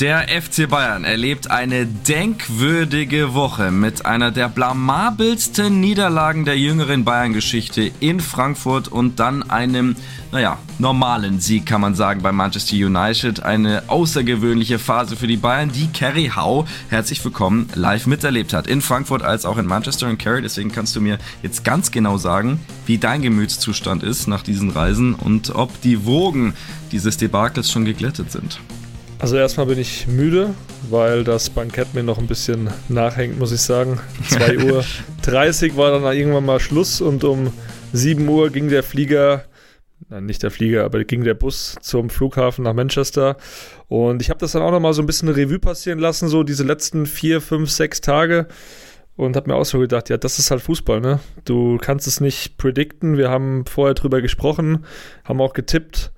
Der FC Bayern erlebt eine denkwürdige Woche mit einer der blamabelsten Niederlagen der jüngeren Bayern-Geschichte in Frankfurt und dann einem, naja, normalen Sieg, kann man sagen, bei Manchester United. Eine außergewöhnliche Phase für die Bayern, die Kerry Howe, herzlich willkommen, live miterlebt hat. In Frankfurt als auch in Manchester und Kerry. Deswegen kannst du mir jetzt ganz genau sagen, wie dein Gemütszustand ist nach diesen Reisen und ob die Wogen dieses Debakels schon geglättet sind. Also erstmal bin ich müde, weil das Bankett mir noch ein bisschen nachhängt, muss ich sagen. 2 Uhr 30 war dann irgendwann mal Schluss und um 7 Uhr ging der Flieger, nein, nicht der Flieger, aber ging der Bus zum Flughafen nach Manchester. Und ich habe das dann auch nochmal so ein bisschen Revue passieren lassen, so diese letzten vier, fünf, sechs Tage. Und habe mir auch so gedacht, ja, das ist halt Fußball, ne? Du kannst es nicht predikten. Wir haben vorher drüber gesprochen, haben auch getippt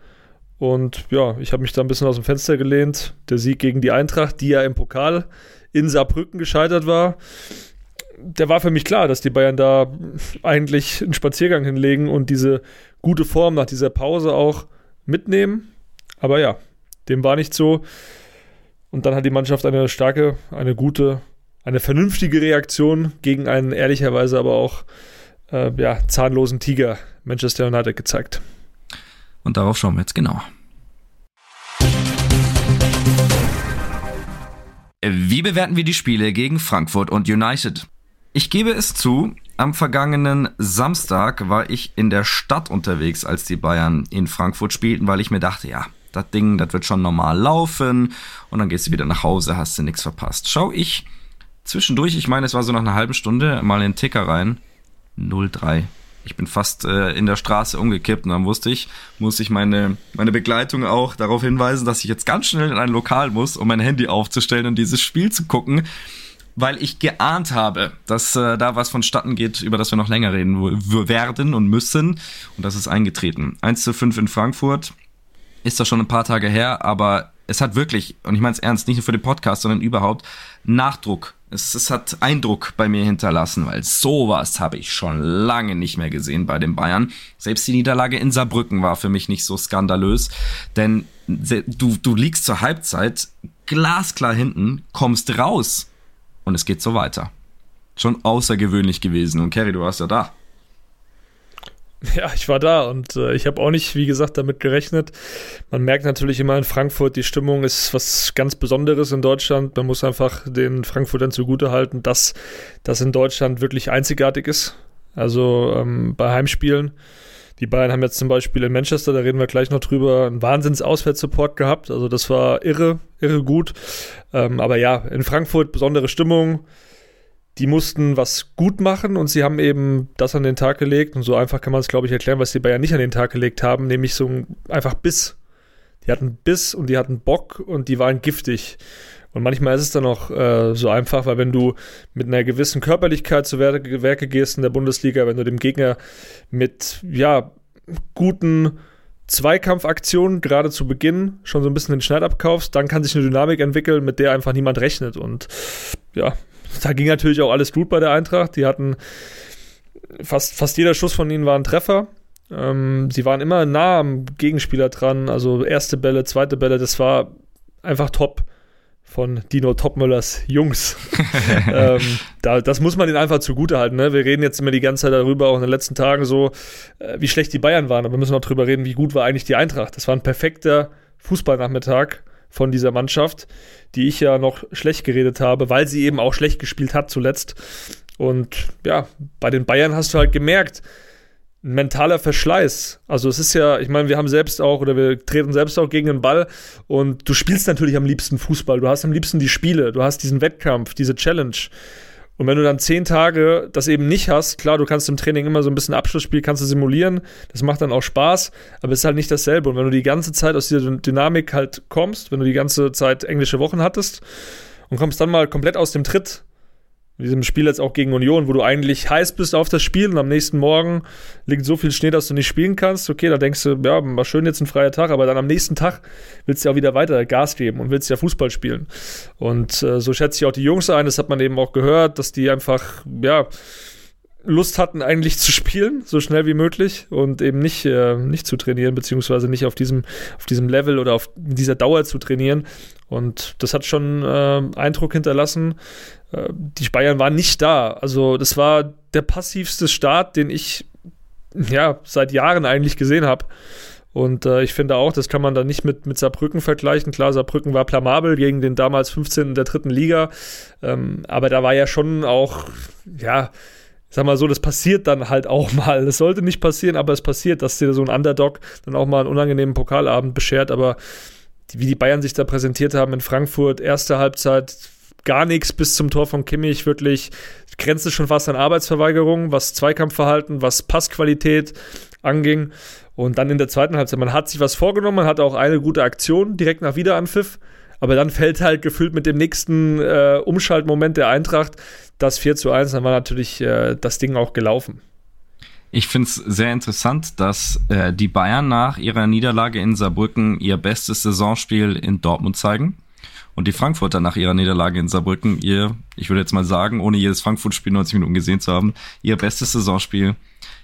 und ja, ich habe mich da ein bisschen aus dem Fenster gelehnt. Der Sieg gegen die Eintracht, die ja im Pokal in Saarbrücken gescheitert war, der war für mich klar, dass die Bayern da eigentlich einen Spaziergang hinlegen und diese gute Form nach dieser Pause auch mitnehmen. Aber ja, dem war nicht so. Und dann hat die Mannschaft eine starke, eine gute, eine vernünftige Reaktion gegen einen ehrlicherweise aber auch äh, ja, zahnlosen Tiger Manchester United gezeigt. Und darauf schauen wir jetzt genau. Wie bewerten wir die Spiele gegen Frankfurt und United? Ich gebe es zu, am vergangenen Samstag war ich in der Stadt unterwegs, als die Bayern in Frankfurt spielten, weil ich mir dachte, ja, das Ding, das wird schon normal laufen und dann gehst du wieder nach Hause, hast du nichts verpasst. Schau ich zwischendurch, ich meine, es war so nach einer halben Stunde, mal in den Ticker rein, 0-3 ich bin fast äh, in der Straße umgekippt und dann wusste ich, muss ich meine, meine Begleitung auch darauf hinweisen, dass ich jetzt ganz schnell in ein Lokal muss, um mein Handy aufzustellen und dieses Spiel zu gucken, weil ich geahnt habe, dass äh, da was vonstatten geht, über das wir noch länger reden werden und müssen. Und das ist eingetreten. 1 zu 5 in Frankfurt ist das schon ein paar Tage her, aber es hat wirklich, und ich meine es ernst, nicht nur für den Podcast, sondern überhaupt Nachdruck es, es hat Eindruck bei mir hinterlassen, weil sowas habe ich schon lange nicht mehr gesehen bei den Bayern. Selbst die Niederlage in Saarbrücken war für mich nicht so skandalös, denn du, du liegst zur Halbzeit glasklar hinten, kommst raus und es geht so weiter. Schon außergewöhnlich gewesen. Und Kerry, du warst ja da. Ja, ich war da und äh, ich habe auch nicht, wie gesagt, damit gerechnet. Man merkt natürlich immer in Frankfurt, die Stimmung ist was ganz Besonderes in Deutschland. Man muss einfach den Frankfurtern zugutehalten, dass das in Deutschland wirklich einzigartig ist. Also ähm, bei Heimspielen. Die Bayern haben jetzt zum Beispiel in Manchester, da reden wir gleich noch drüber, einen Wahnsinns-Auswärtssupport gehabt. Also das war irre, irre gut. Ähm, aber ja, in Frankfurt besondere Stimmung die mussten was gut machen und sie haben eben das an den Tag gelegt. Und so einfach kann man es, glaube ich, erklären, was die Bayern nicht an den Tag gelegt haben, nämlich so ein, einfach Biss. Die hatten Biss und die hatten Bock und die waren giftig. Und manchmal ist es dann auch äh, so einfach, weil wenn du mit einer gewissen Körperlichkeit zu Werke, Werke gehst in der Bundesliga, wenn du dem Gegner mit, ja, guten Zweikampfaktionen gerade zu Beginn schon so ein bisschen den Schneid abkaufst, dann kann sich eine Dynamik entwickeln, mit der einfach niemand rechnet. Und ja, da ging natürlich auch alles gut bei der Eintracht. Die hatten fast, fast jeder Schuss von ihnen war ein Treffer. Ähm, sie waren immer nah am Gegenspieler dran. Also erste Bälle, zweite Bälle, das war einfach top von Dino Topmüllers Jungs. ähm, da, das muss man ihnen einfach zugutehalten. Ne? Wir reden jetzt immer die ganze Zeit darüber, auch in den letzten Tagen so, äh, wie schlecht die Bayern waren. Aber wir müssen auch darüber reden, wie gut war eigentlich die Eintracht. Das war ein perfekter Fußballnachmittag von dieser Mannschaft, die ich ja noch schlecht geredet habe, weil sie eben auch schlecht gespielt hat zuletzt. Und ja, bei den Bayern hast du halt gemerkt, mentaler Verschleiß. Also es ist ja, ich meine, wir haben selbst auch oder wir treten selbst auch gegen den Ball und du spielst natürlich am liebsten Fußball. Du hast am liebsten die Spiele, du hast diesen Wettkampf, diese Challenge. Und wenn du dann zehn Tage das eben nicht hast, klar, du kannst im Training immer so ein bisschen Abschlussspiel, kannst du simulieren, das macht dann auch Spaß, aber es ist halt nicht dasselbe. Und wenn du die ganze Zeit aus dieser Dynamik halt kommst, wenn du die ganze Zeit englische Wochen hattest und kommst dann mal komplett aus dem Tritt, in diesem Spiel jetzt auch gegen Union, wo du eigentlich heiß bist auf das Spiel und am nächsten Morgen liegt so viel Schnee, dass du nicht spielen kannst. Okay, da denkst du, ja, war schön jetzt ein freier Tag, aber dann am nächsten Tag willst du ja auch wieder weiter Gas geben und willst ja Fußball spielen. Und äh, so schätze ich auch die Jungs ein, das hat man eben auch gehört, dass die einfach, ja, Lust hatten, eigentlich zu spielen, so schnell wie möglich und eben nicht, äh, nicht zu trainieren, beziehungsweise nicht auf diesem, auf diesem Level oder auf dieser Dauer zu trainieren. Und das hat schon äh, Eindruck hinterlassen. Äh, die Bayern waren nicht da. Also, das war der passivste Start, den ich ja seit Jahren eigentlich gesehen habe. Und äh, ich finde auch, das kann man da nicht mit, mit Saarbrücken vergleichen. Klar, Saarbrücken war blamabel gegen den damals 15. der dritten Liga. Ähm, aber da war ja schon auch, ja, sag mal so, das passiert dann halt auch mal. Es sollte nicht passieren, aber es passiert, dass dir so ein Underdog dann auch mal einen unangenehmen Pokalabend beschert. Aber wie die Bayern sich da präsentiert haben in Frankfurt, erste Halbzeit gar nichts bis zum Tor von Kimmich, wirklich grenzt schon fast an Arbeitsverweigerung, was Zweikampfverhalten, was Passqualität anging. Und dann in der zweiten Halbzeit, man hat sich was vorgenommen, man hatte auch eine gute Aktion direkt nach Wiederanpfiff, aber dann fällt halt gefühlt mit dem nächsten äh, Umschaltmoment der Eintracht das 4 zu 1, dann war natürlich äh, das Ding auch gelaufen. Ich finde es sehr interessant, dass äh, die Bayern nach ihrer Niederlage in Saarbrücken ihr bestes Saisonspiel in Dortmund zeigen und die Frankfurter nach ihrer Niederlage in Saarbrücken ihr, ich würde jetzt mal sagen, ohne jedes Frankfurt-Spiel 90 Minuten gesehen zu haben, ihr bestes Saisonspiel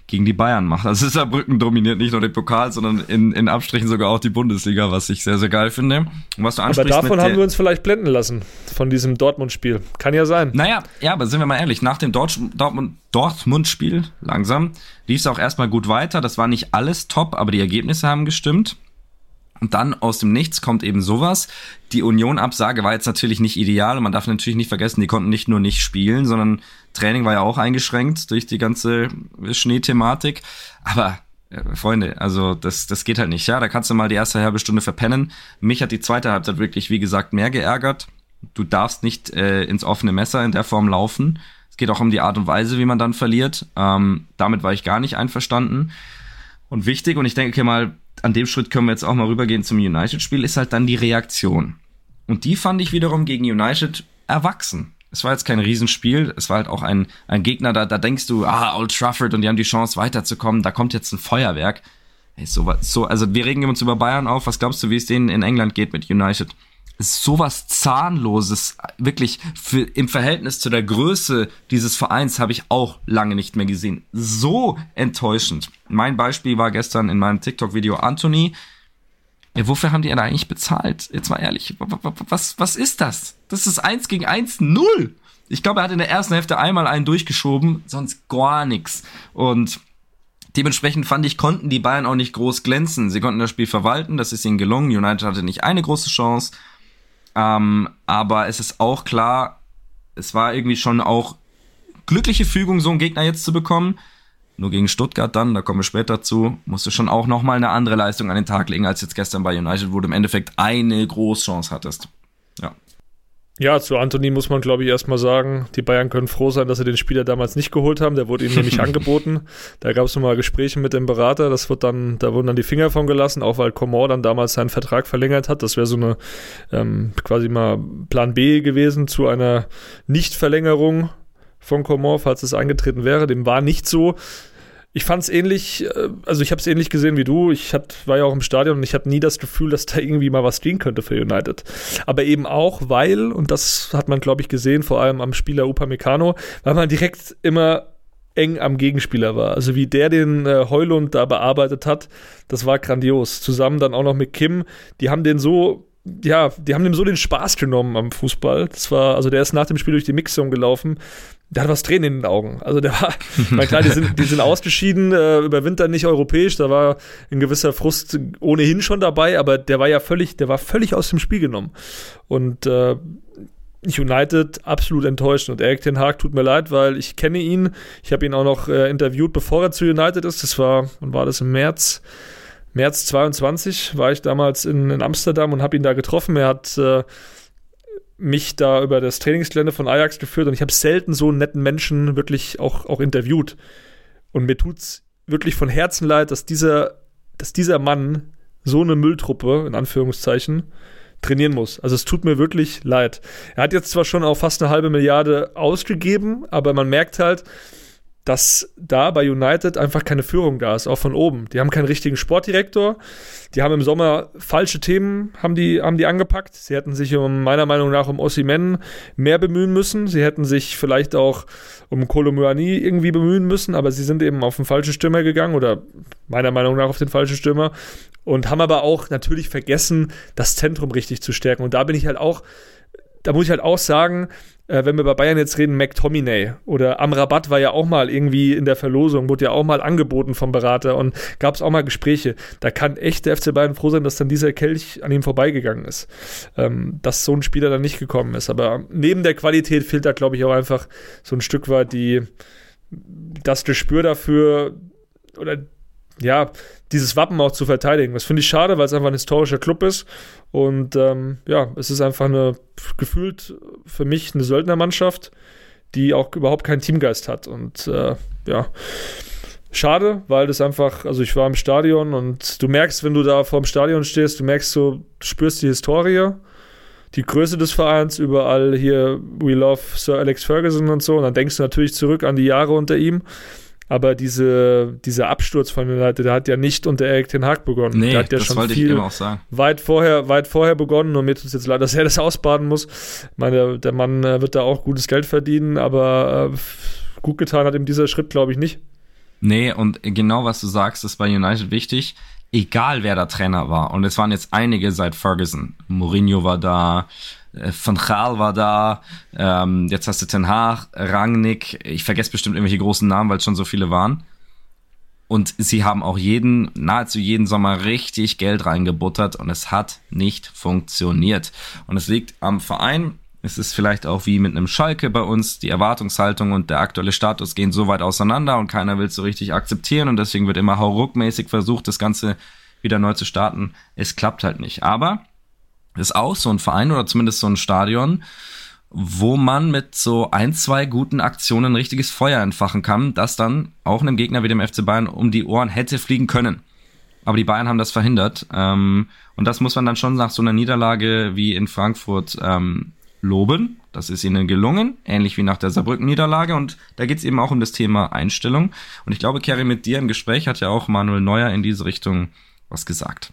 gegen die Bayern macht. Also Saarbrücken dominiert nicht nur den Pokal, sondern in, in Abstrichen sogar auch die Bundesliga, was ich sehr, sehr geil finde. Und was du aber davon haben wir uns vielleicht blenden lassen, von diesem Dortmund-Spiel. Kann ja sein. Naja, ja, aber sind wir mal ehrlich, nach dem Dortmund-Spiel, langsam, lief es auch erstmal gut weiter. Das war nicht alles top, aber die Ergebnisse haben gestimmt. Und dann aus dem Nichts kommt eben sowas. Die Union-Absage war jetzt natürlich nicht ideal und man darf natürlich nicht vergessen, die konnten nicht nur nicht spielen, sondern Training war ja auch eingeschränkt durch die ganze Schneethematik. Aber äh, Freunde, also das, das geht halt nicht. Ja, da kannst du mal die erste halbe Stunde verpennen. Mich hat die zweite Halbzeit wirklich, wie gesagt, mehr geärgert. Du darfst nicht äh, ins offene Messer in der Form laufen. Es geht auch um die Art und Weise, wie man dann verliert. Ähm, damit war ich gar nicht einverstanden. Und wichtig, und ich denke mal, an dem Schritt können wir jetzt auch mal rübergehen zum United-Spiel, ist halt dann die Reaktion. Und die fand ich wiederum gegen United erwachsen. Es war jetzt kein Riesenspiel, es war halt auch ein, ein Gegner, da, da denkst du, ah, Old Trafford und die haben die Chance weiterzukommen, da kommt jetzt ein Feuerwerk. Hey, so, so, also wir regen uns über Bayern auf, was glaubst du, wie es denen in England geht mit United? Sowas zahnloses, wirklich für, im Verhältnis zu der Größe dieses Vereins habe ich auch lange nicht mehr gesehen. So enttäuschend. Mein Beispiel war gestern in meinem TikTok-Video Anthony. Ja, wofür haben die denn eigentlich bezahlt? Jetzt mal ehrlich, was, was ist das? Das ist eins gegen eins null. Ich glaube, er hat in der ersten Hälfte einmal einen durchgeschoben, sonst gar nichts. Und dementsprechend fand ich, konnten die Bayern auch nicht groß glänzen. Sie konnten das Spiel verwalten, das ist ihnen gelungen. United hatte nicht eine große Chance. Ähm, aber es ist auch klar, es war irgendwie schon auch glückliche Fügung, so einen Gegner jetzt zu bekommen. Nur gegen Stuttgart dann, da kommen wir später zu, musst du schon auch nochmal eine andere Leistung an den Tag legen, als jetzt gestern bei United, wo du im Endeffekt eine Großchance hattest. Ja. Ja, zu Anthony muss man, glaube ich, erstmal sagen, die Bayern können froh sein, dass sie den Spieler damals nicht geholt haben. Der wurde ihnen nämlich angeboten. Da gab es nochmal Gespräche mit dem Berater. Das wird dann, da wurden dann die Finger von gelassen, auch weil Comor dann damals seinen Vertrag verlängert hat. Das wäre so eine ähm, quasi mal Plan B gewesen zu einer Nichtverlängerung von Comor, falls es eingetreten wäre. Dem war nicht so. Ich fand es ähnlich, äh, also ich habe es ähnlich gesehen wie du. Ich hat, war ja auch im Stadion und ich hatte nie das Gefühl, dass da irgendwie mal was gehen könnte für United. Aber eben auch, weil, und das hat man, glaube ich, gesehen, vor allem am Spieler Upamecano, weil man direkt immer eng am Gegenspieler war. Also wie der den äh, Heulund da bearbeitet hat, das war grandios. Zusammen dann auch noch mit Kim, die haben den so ja, die haben dem so den Spaß genommen am Fußball. Das war, also der ist nach dem Spiel durch die Mixzone gelaufen der hat was Tränen in den Augen. Also der war, mein klar, die sind, die sind ausgeschieden, äh, überwintern nicht europäisch, da war ein gewisser Frust ohnehin schon dabei, aber der war ja völlig, der war völlig aus dem Spiel genommen. Und äh, United absolut enttäuscht. Und Eric Ten Haag tut mir leid, weil ich kenne ihn. Ich habe ihn auch noch äh, interviewt, bevor er zu United ist. Das war, wann war das im März? März 22 war ich damals in, in Amsterdam und habe ihn da getroffen. Er hat äh, mich da über das Trainingsgelände von Ajax geführt und ich habe selten so einen netten Menschen wirklich auch, auch interviewt. Und mir tut's wirklich von Herzen leid, dass dieser, dass dieser Mann so eine Mülltruppe, in Anführungszeichen, trainieren muss. Also es tut mir wirklich leid. Er hat jetzt zwar schon auch fast eine halbe Milliarde ausgegeben, aber man merkt halt, dass da bei United einfach keine Führung da ist, auch von oben. Die haben keinen richtigen Sportdirektor. Die haben im Sommer falsche Themen, haben die, haben die angepackt. Sie hätten sich um, meiner Meinung nach, um Ossimen mehr bemühen müssen. Sie hätten sich vielleicht auch um Kolomouani irgendwie bemühen müssen, aber sie sind eben auf den falschen Stürmer gegangen oder meiner Meinung nach auf den falschen Stürmer und haben aber auch natürlich vergessen, das Zentrum richtig zu stärken. Und da bin ich halt auch, da muss ich halt auch sagen, äh, wenn wir bei Bayern jetzt reden, McTominay oder Amrabat war ja auch mal irgendwie in der Verlosung, wurde ja auch mal angeboten vom Berater und gab es auch mal Gespräche. Da kann echt der FC Bayern froh sein, dass dann dieser Kelch an ihm vorbeigegangen ist. Ähm, dass so ein Spieler dann nicht gekommen ist. Aber neben der Qualität fehlt da, glaube ich, auch einfach so ein Stück weit die, das Gespür dafür oder ja, dieses Wappen auch zu verteidigen. Das finde ich schade, weil es einfach ein historischer Club ist. Und ähm, ja, es ist einfach eine gefühlt für mich eine Söldnermannschaft, die auch überhaupt keinen Teamgeist hat. Und äh, ja, schade, weil das einfach, also ich war im Stadion und du merkst, wenn du da vorm Stadion stehst, du merkst so, du spürst die Historie, die Größe des Vereins, überall hier We Love Sir Alex Ferguson und so. Und dann denkst du natürlich zurück an die Jahre unter ihm. Aber diese, dieser Absturz von United, der hat ja nicht unter Erik Ten Hag begonnen. Nee, der hat ja das schon wollte viel ich eben auch sagen. weit vorher, weit vorher begonnen und mir tut es jetzt leid, dass er das ausbaden muss. Ich meine, der, Mann äh, wird da auch gutes Geld verdienen, aber äh, gut getan hat ihm dieser Schritt, glaube ich, nicht. Nee, und genau was du sagst, ist bei United wichtig. Egal wer der Trainer war, und es waren jetzt einige seit Ferguson. Mourinho war da, Van Gaal war da, ähm, jetzt hast du Ten Hag, Rangnick, ich vergesse bestimmt irgendwelche großen Namen, weil es schon so viele waren. Und sie haben auch jeden, nahezu jeden Sommer richtig Geld reingebuttert und es hat nicht funktioniert. Und es liegt am Verein. Es ist vielleicht auch wie mit einem Schalke bei uns. Die Erwartungshaltung und der aktuelle Status gehen so weit auseinander und keiner will es so richtig akzeptieren und deswegen wird immer hauruckmäßig versucht, das Ganze wieder neu zu starten. Es klappt halt nicht. Aber ist auch so ein Verein oder zumindest so ein Stadion, wo man mit so ein, zwei guten Aktionen ein richtiges Feuer entfachen kann, das dann auch einem Gegner wie dem FC Bayern um die Ohren hätte fliegen können. Aber die Bayern haben das verhindert. Ähm, und das muss man dann schon nach so einer Niederlage wie in Frankfurt ähm, loben. Das ist ihnen gelungen, ähnlich wie nach der Saarbrücken-Niederlage. Und da geht es eben auch um das Thema Einstellung. Und ich glaube, Kerry, mit dir im Gespräch hat ja auch Manuel Neuer in diese Richtung was gesagt.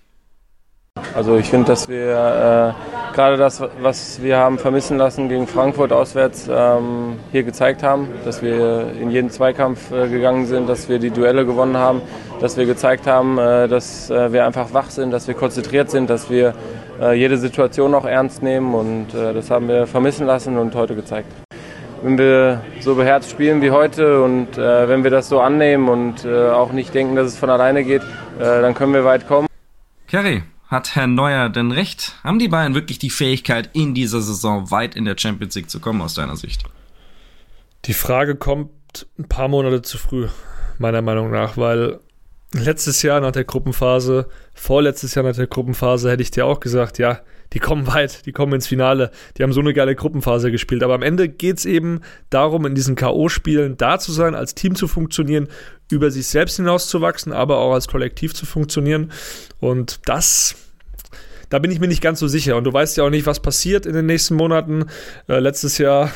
Also ich finde, dass wir äh, gerade das, was wir haben vermissen lassen gegen Frankfurt auswärts, ähm, hier gezeigt haben, dass wir in jeden Zweikampf äh, gegangen sind, dass wir die Duelle gewonnen haben, dass wir gezeigt haben, äh, dass äh, wir einfach wach sind, dass wir konzentriert sind, dass wir äh, jede Situation auch ernst nehmen und äh, das haben wir vermissen lassen und heute gezeigt. Wenn wir so beherzt spielen wie heute und wenn wir das so annehmen und auch nicht denken, dass es von alleine geht, dann können wir weit kommen. Kerry, hat Herr Neuer denn recht? Haben die Bayern wirklich die Fähigkeit, in dieser Saison weit in der Champions League zu kommen, aus deiner Sicht? Die Frage kommt ein paar Monate zu früh, meiner Meinung nach, weil letztes Jahr nach der Gruppenphase, vorletztes Jahr nach der Gruppenphase hätte ich dir auch gesagt, ja, die kommen weit, die kommen ins Finale, die haben so eine geile Gruppenphase gespielt. Aber am Ende geht es eben darum, in diesen K.O.-Spielen da zu sein, als Team zu funktionieren, über sich selbst hinauszuwachsen, aber auch als Kollektiv zu funktionieren. Und das da bin ich mir nicht ganz so sicher. Und du weißt ja auch nicht, was passiert in den nächsten Monaten. Äh, letztes Jahr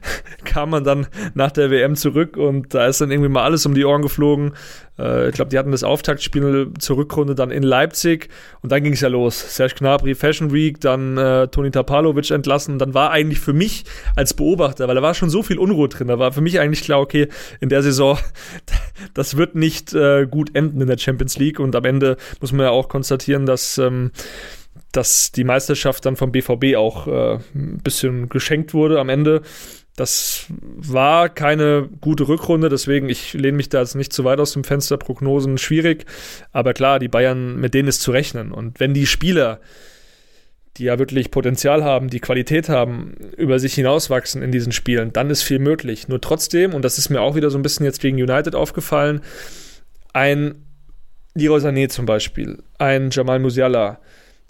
kam man dann nach der WM zurück und da ist dann irgendwie mal alles um die Ohren geflogen. Äh, ich glaube, die hatten das Auftaktspiel zur Rückrunde dann in Leipzig und dann ging es ja los. Serge Gnabry, Fashion Week, dann äh, Toni Tapalovic entlassen. Dann war eigentlich für mich als Beobachter, weil da war schon so viel Unruhe drin, da war für mich eigentlich klar, okay, in der Saison, das wird nicht äh, gut enden in der Champions League und am Ende muss man ja auch konstatieren, dass ähm, dass die Meisterschaft dann vom BVB auch äh, ein bisschen geschenkt wurde am Ende. Das war keine gute Rückrunde, deswegen ich lehne mich da jetzt nicht zu weit aus dem Fenster. Prognosen schwierig, aber klar, die Bayern, mit denen ist zu rechnen. Und wenn die Spieler, die ja wirklich Potenzial haben, die Qualität haben, über sich hinauswachsen in diesen Spielen, dann ist viel möglich. Nur trotzdem, und das ist mir auch wieder so ein bisschen jetzt gegen United aufgefallen, ein Leroy Sané zum Beispiel, ein Jamal Musiala,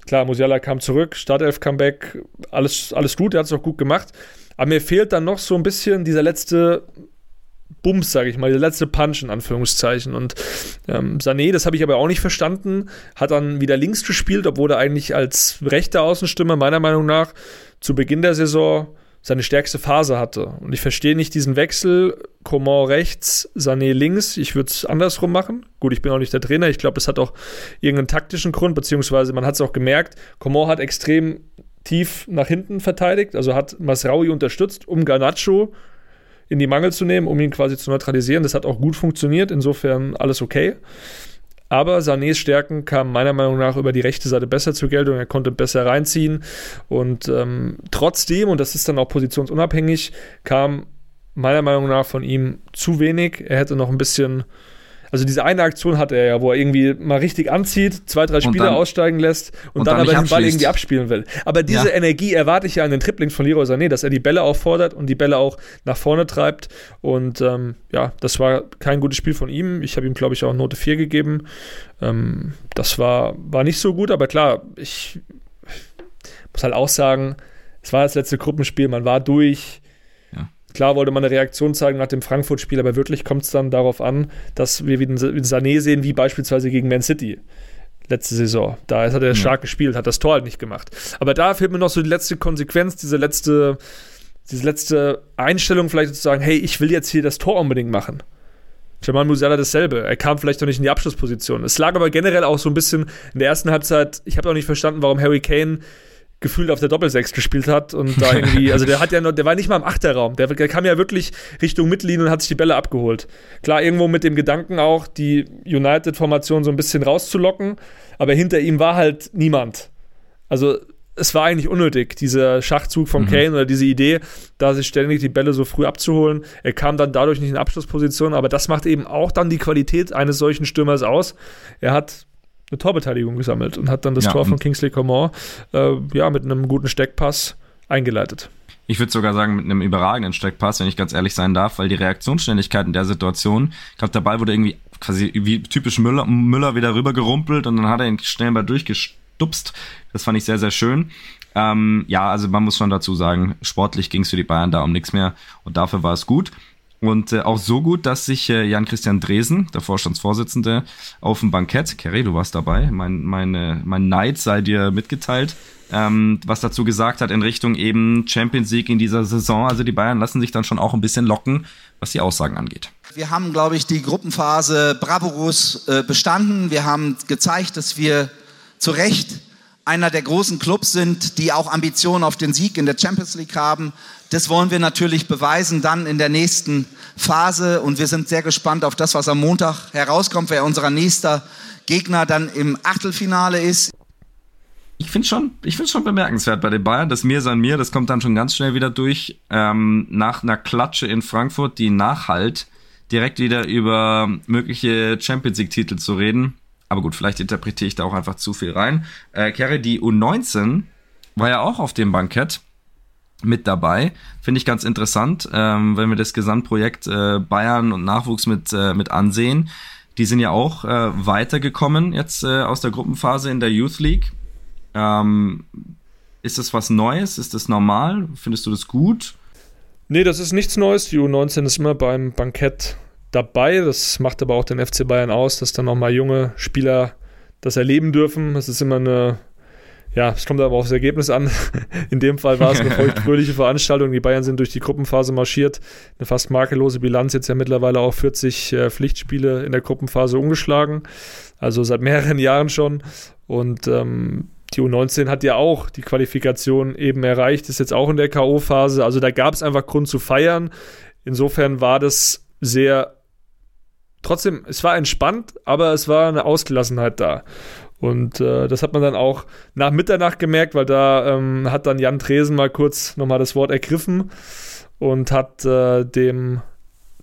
Klar, Musiala kam zurück, Startelf-Comeback, alles, alles gut, er hat es auch gut gemacht. Aber mir fehlt dann noch so ein bisschen dieser letzte Bums, sage ich mal, der letzte Punch in Anführungszeichen. Und ähm, Sané, das habe ich aber auch nicht verstanden, hat dann wieder links gespielt, obwohl er eigentlich als rechter Außenstürmer meiner Meinung nach zu Beginn der Saison seine stärkste Phase hatte. Und ich verstehe nicht diesen Wechsel, Coman rechts, Sané links. Ich würde es andersrum machen. Gut, ich bin auch nicht der Trainer. Ich glaube, es hat auch irgendeinen taktischen Grund, beziehungsweise man hat es auch gemerkt. Coman hat extrem tief nach hinten verteidigt, also hat Masraui unterstützt, um Garnacho in die Mangel zu nehmen, um ihn quasi zu neutralisieren. Das hat auch gut funktioniert, insofern alles okay. Aber Sanés Stärken kamen meiner Meinung nach über die rechte Seite besser zur Geltung. Er konnte besser reinziehen. Und ähm, trotzdem, und das ist dann auch positionsunabhängig, kam meiner Meinung nach von ihm zu wenig. Er hätte noch ein bisschen also diese eine Aktion hat er ja, wo er irgendwie mal richtig anzieht, zwei, drei Spieler dann, aussteigen lässt und, und dann, dann aber den Ball irgendwie abspielen will. Aber diese ja. Energie erwarte ich ja an den Triplings von Leroy Sané, dass er die Bälle auffordert und die Bälle auch nach vorne treibt. Und ähm, ja, das war kein gutes Spiel von ihm. Ich habe ihm, glaube ich, auch Note 4 gegeben. Ähm, das war, war nicht so gut, aber klar, ich muss halt auch sagen, es war das letzte Gruppenspiel, man war durch Klar wollte man eine Reaktion zeigen nach dem Frankfurt-Spiel, aber wirklich kommt es dann darauf an, dass wir wieder Sané sehen, wie beispielsweise gegen Man City letzte Saison. Da hat er ja. stark gespielt, hat das Tor halt nicht gemacht. Aber da fehlt mir noch so die letzte Konsequenz, diese letzte, diese letzte Einstellung vielleicht zu sagen, hey, ich will jetzt hier das Tor unbedingt machen. Jamal Musiala dasselbe. Er kam vielleicht noch nicht in die Abschlussposition. Es lag aber generell auch so ein bisschen in der ersten Halbzeit, ich habe auch nicht verstanden, warum Harry Kane gefühlt auf der Doppelsechs gespielt hat und da irgendwie, also der hat ja noch, der war nicht mal im Achterraum, der, der kam ja wirklich Richtung Mittellinie und hat sich die Bälle abgeholt. Klar, irgendwo mit dem Gedanken auch, die United-Formation so ein bisschen rauszulocken, aber hinter ihm war halt niemand. Also es war eigentlich unnötig, dieser Schachzug von mhm. Kane oder diese Idee, da sich ständig die Bälle so früh abzuholen. Er kam dann dadurch nicht in Abschlussposition, aber das macht eben auch dann die Qualität eines solchen Stürmers aus. Er hat eine Torbeteiligung gesammelt und hat dann das ja, Tor von Kingsley Coman äh, ja, mit einem guten Steckpass eingeleitet. Ich würde sogar sagen, mit einem überragenden Steckpass, wenn ich ganz ehrlich sein darf, weil die Reaktionsständigkeit in der Situation, ich glaube, der Ball wurde irgendwie quasi wie typisch Müller, Müller wieder rüber gerumpelt und dann hat er ihn schnell mal durchgestupst. Das fand ich sehr, sehr schön. Ähm, ja, also man muss schon dazu sagen, sportlich ging es für die Bayern da um nichts mehr und dafür war es gut. Und äh, auch so gut, dass sich äh, Jan-Christian Dresen, der Vorstandsvorsitzende, auf dem Bankett, Kerry, du warst dabei, mein, meine, mein Neid sei dir mitgeteilt, ähm, was dazu gesagt hat in Richtung eben Champions League in dieser Saison. Also die Bayern lassen sich dann schon auch ein bisschen locken, was die Aussagen angeht. Wir haben, glaube ich, die Gruppenphase bravourös äh, bestanden. Wir haben gezeigt, dass wir zu Recht einer der großen Clubs sind, die auch Ambitionen auf den Sieg in der Champions League haben. Das wollen wir natürlich beweisen dann in der nächsten Phase und wir sind sehr gespannt auf das, was am Montag herauskommt, wer unser nächster Gegner dann im Achtelfinale ist. Ich finde schon, ich finde schon bemerkenswert bei den Bayern, das Mir san mir, das kommt dann schon ganz schnell wieder durch. Ähm, nach einer Klatsche in Frankfurt, die nachhalt, direkt wieder über mögliche Champions League Titel zu reden. Aber gut, vielleicht interpretiere ich da auch einfach zu viel rein. Äh, Kerry, die U19 war ja auch auf dem Bankett mit dabei. Finde ich ganz interessant, ähm, wenn wir das Gesamtprojekt äh, Bayern und Nachwuchs mit, äh, mit ansehen. Die sind ja auch äh, weitergekommen jetzt äh, aus der Gruppenphase in der Youth League. Ähm, ist das was Neues? Ist das normal? Findest du das gut? Nee, das ist nichts Neues. Die U19 ist immer beim Bankett dabei. Das macht aber auch den FC Bayern aus, dass dann nochmal junge Spieler das erleben dürfen. Es ist immer eine ja, es kommt aber aufs Ergebnis an. In dem Fall war es eine feuchtfröhliche Veranstaltung. Die Bayern sind durch die Gruppenphase marschiert. Eine fast makellose Bilanz, jetzt ja mittlerweile auch 40 äh, Pflichtspiele in der Gruppenphase umgeschlagen. Also seit mehreren Jahren schon. Und ähm, die U19 hat ja auch die Qualifikation eben erreicht, ist jetzt auch in der K.O.-Phase. Also da gab es einfach Grund zu feiern. Insofern war das sehr, trotzdem, es war entspannt, aber es war eine Ausgelassenheit da. Und äh, das hat man dann auch nach Mitternacht gemerkt, weil da ähm, hat dann Jan Tresen mal kurz nochmal das Wort ergriffen und hat äh, dem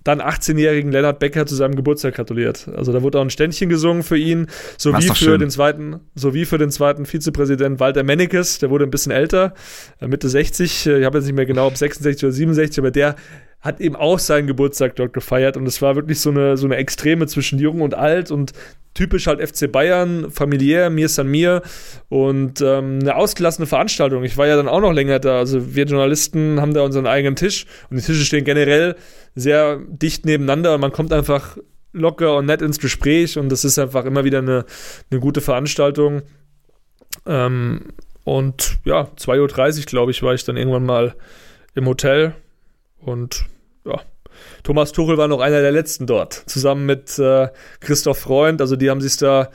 dann 18-jährigen Lennart Becker zu seinem Geburtstag gratuliert. Also da wurde auch ein Ständchen gesungen für ihn, sowie für schön. den zweiten, sowie für den zweiten Vizepräsident Walter Mennekes, der wurde ein bisschen älter, äh, Mitte 60, äh, ich habe jetzt nicht mehr genau, ob 66 oder 67, aber der hat eben auch seinen Geburtstag dort gefeiert und es war wirklich so eine, so eine Extreme zwischen jung und alt und typisch halt FC Bayern, familiär, mir ist an mir und ähm, eine ausgelassene Veranstaltung. Ich war ja dann auch noch länger da. Also wir Journalisten haben da unseren eigenen Tisch und die Tische stehen generell sehr dicht nebeneinander und man kommt einfach locker und nett ins Gespräch und das ist einfach immer wieder eine, eine gute Veranstaltung. Ähm, und ja, 2.30 Uhr, glaube ich, war ich dann irgendwann mal im Hotel und ja, Thomas Tuchel war noch einer der letzten dort, zusammen mit äh, Christoph Freund. Also die haben sich da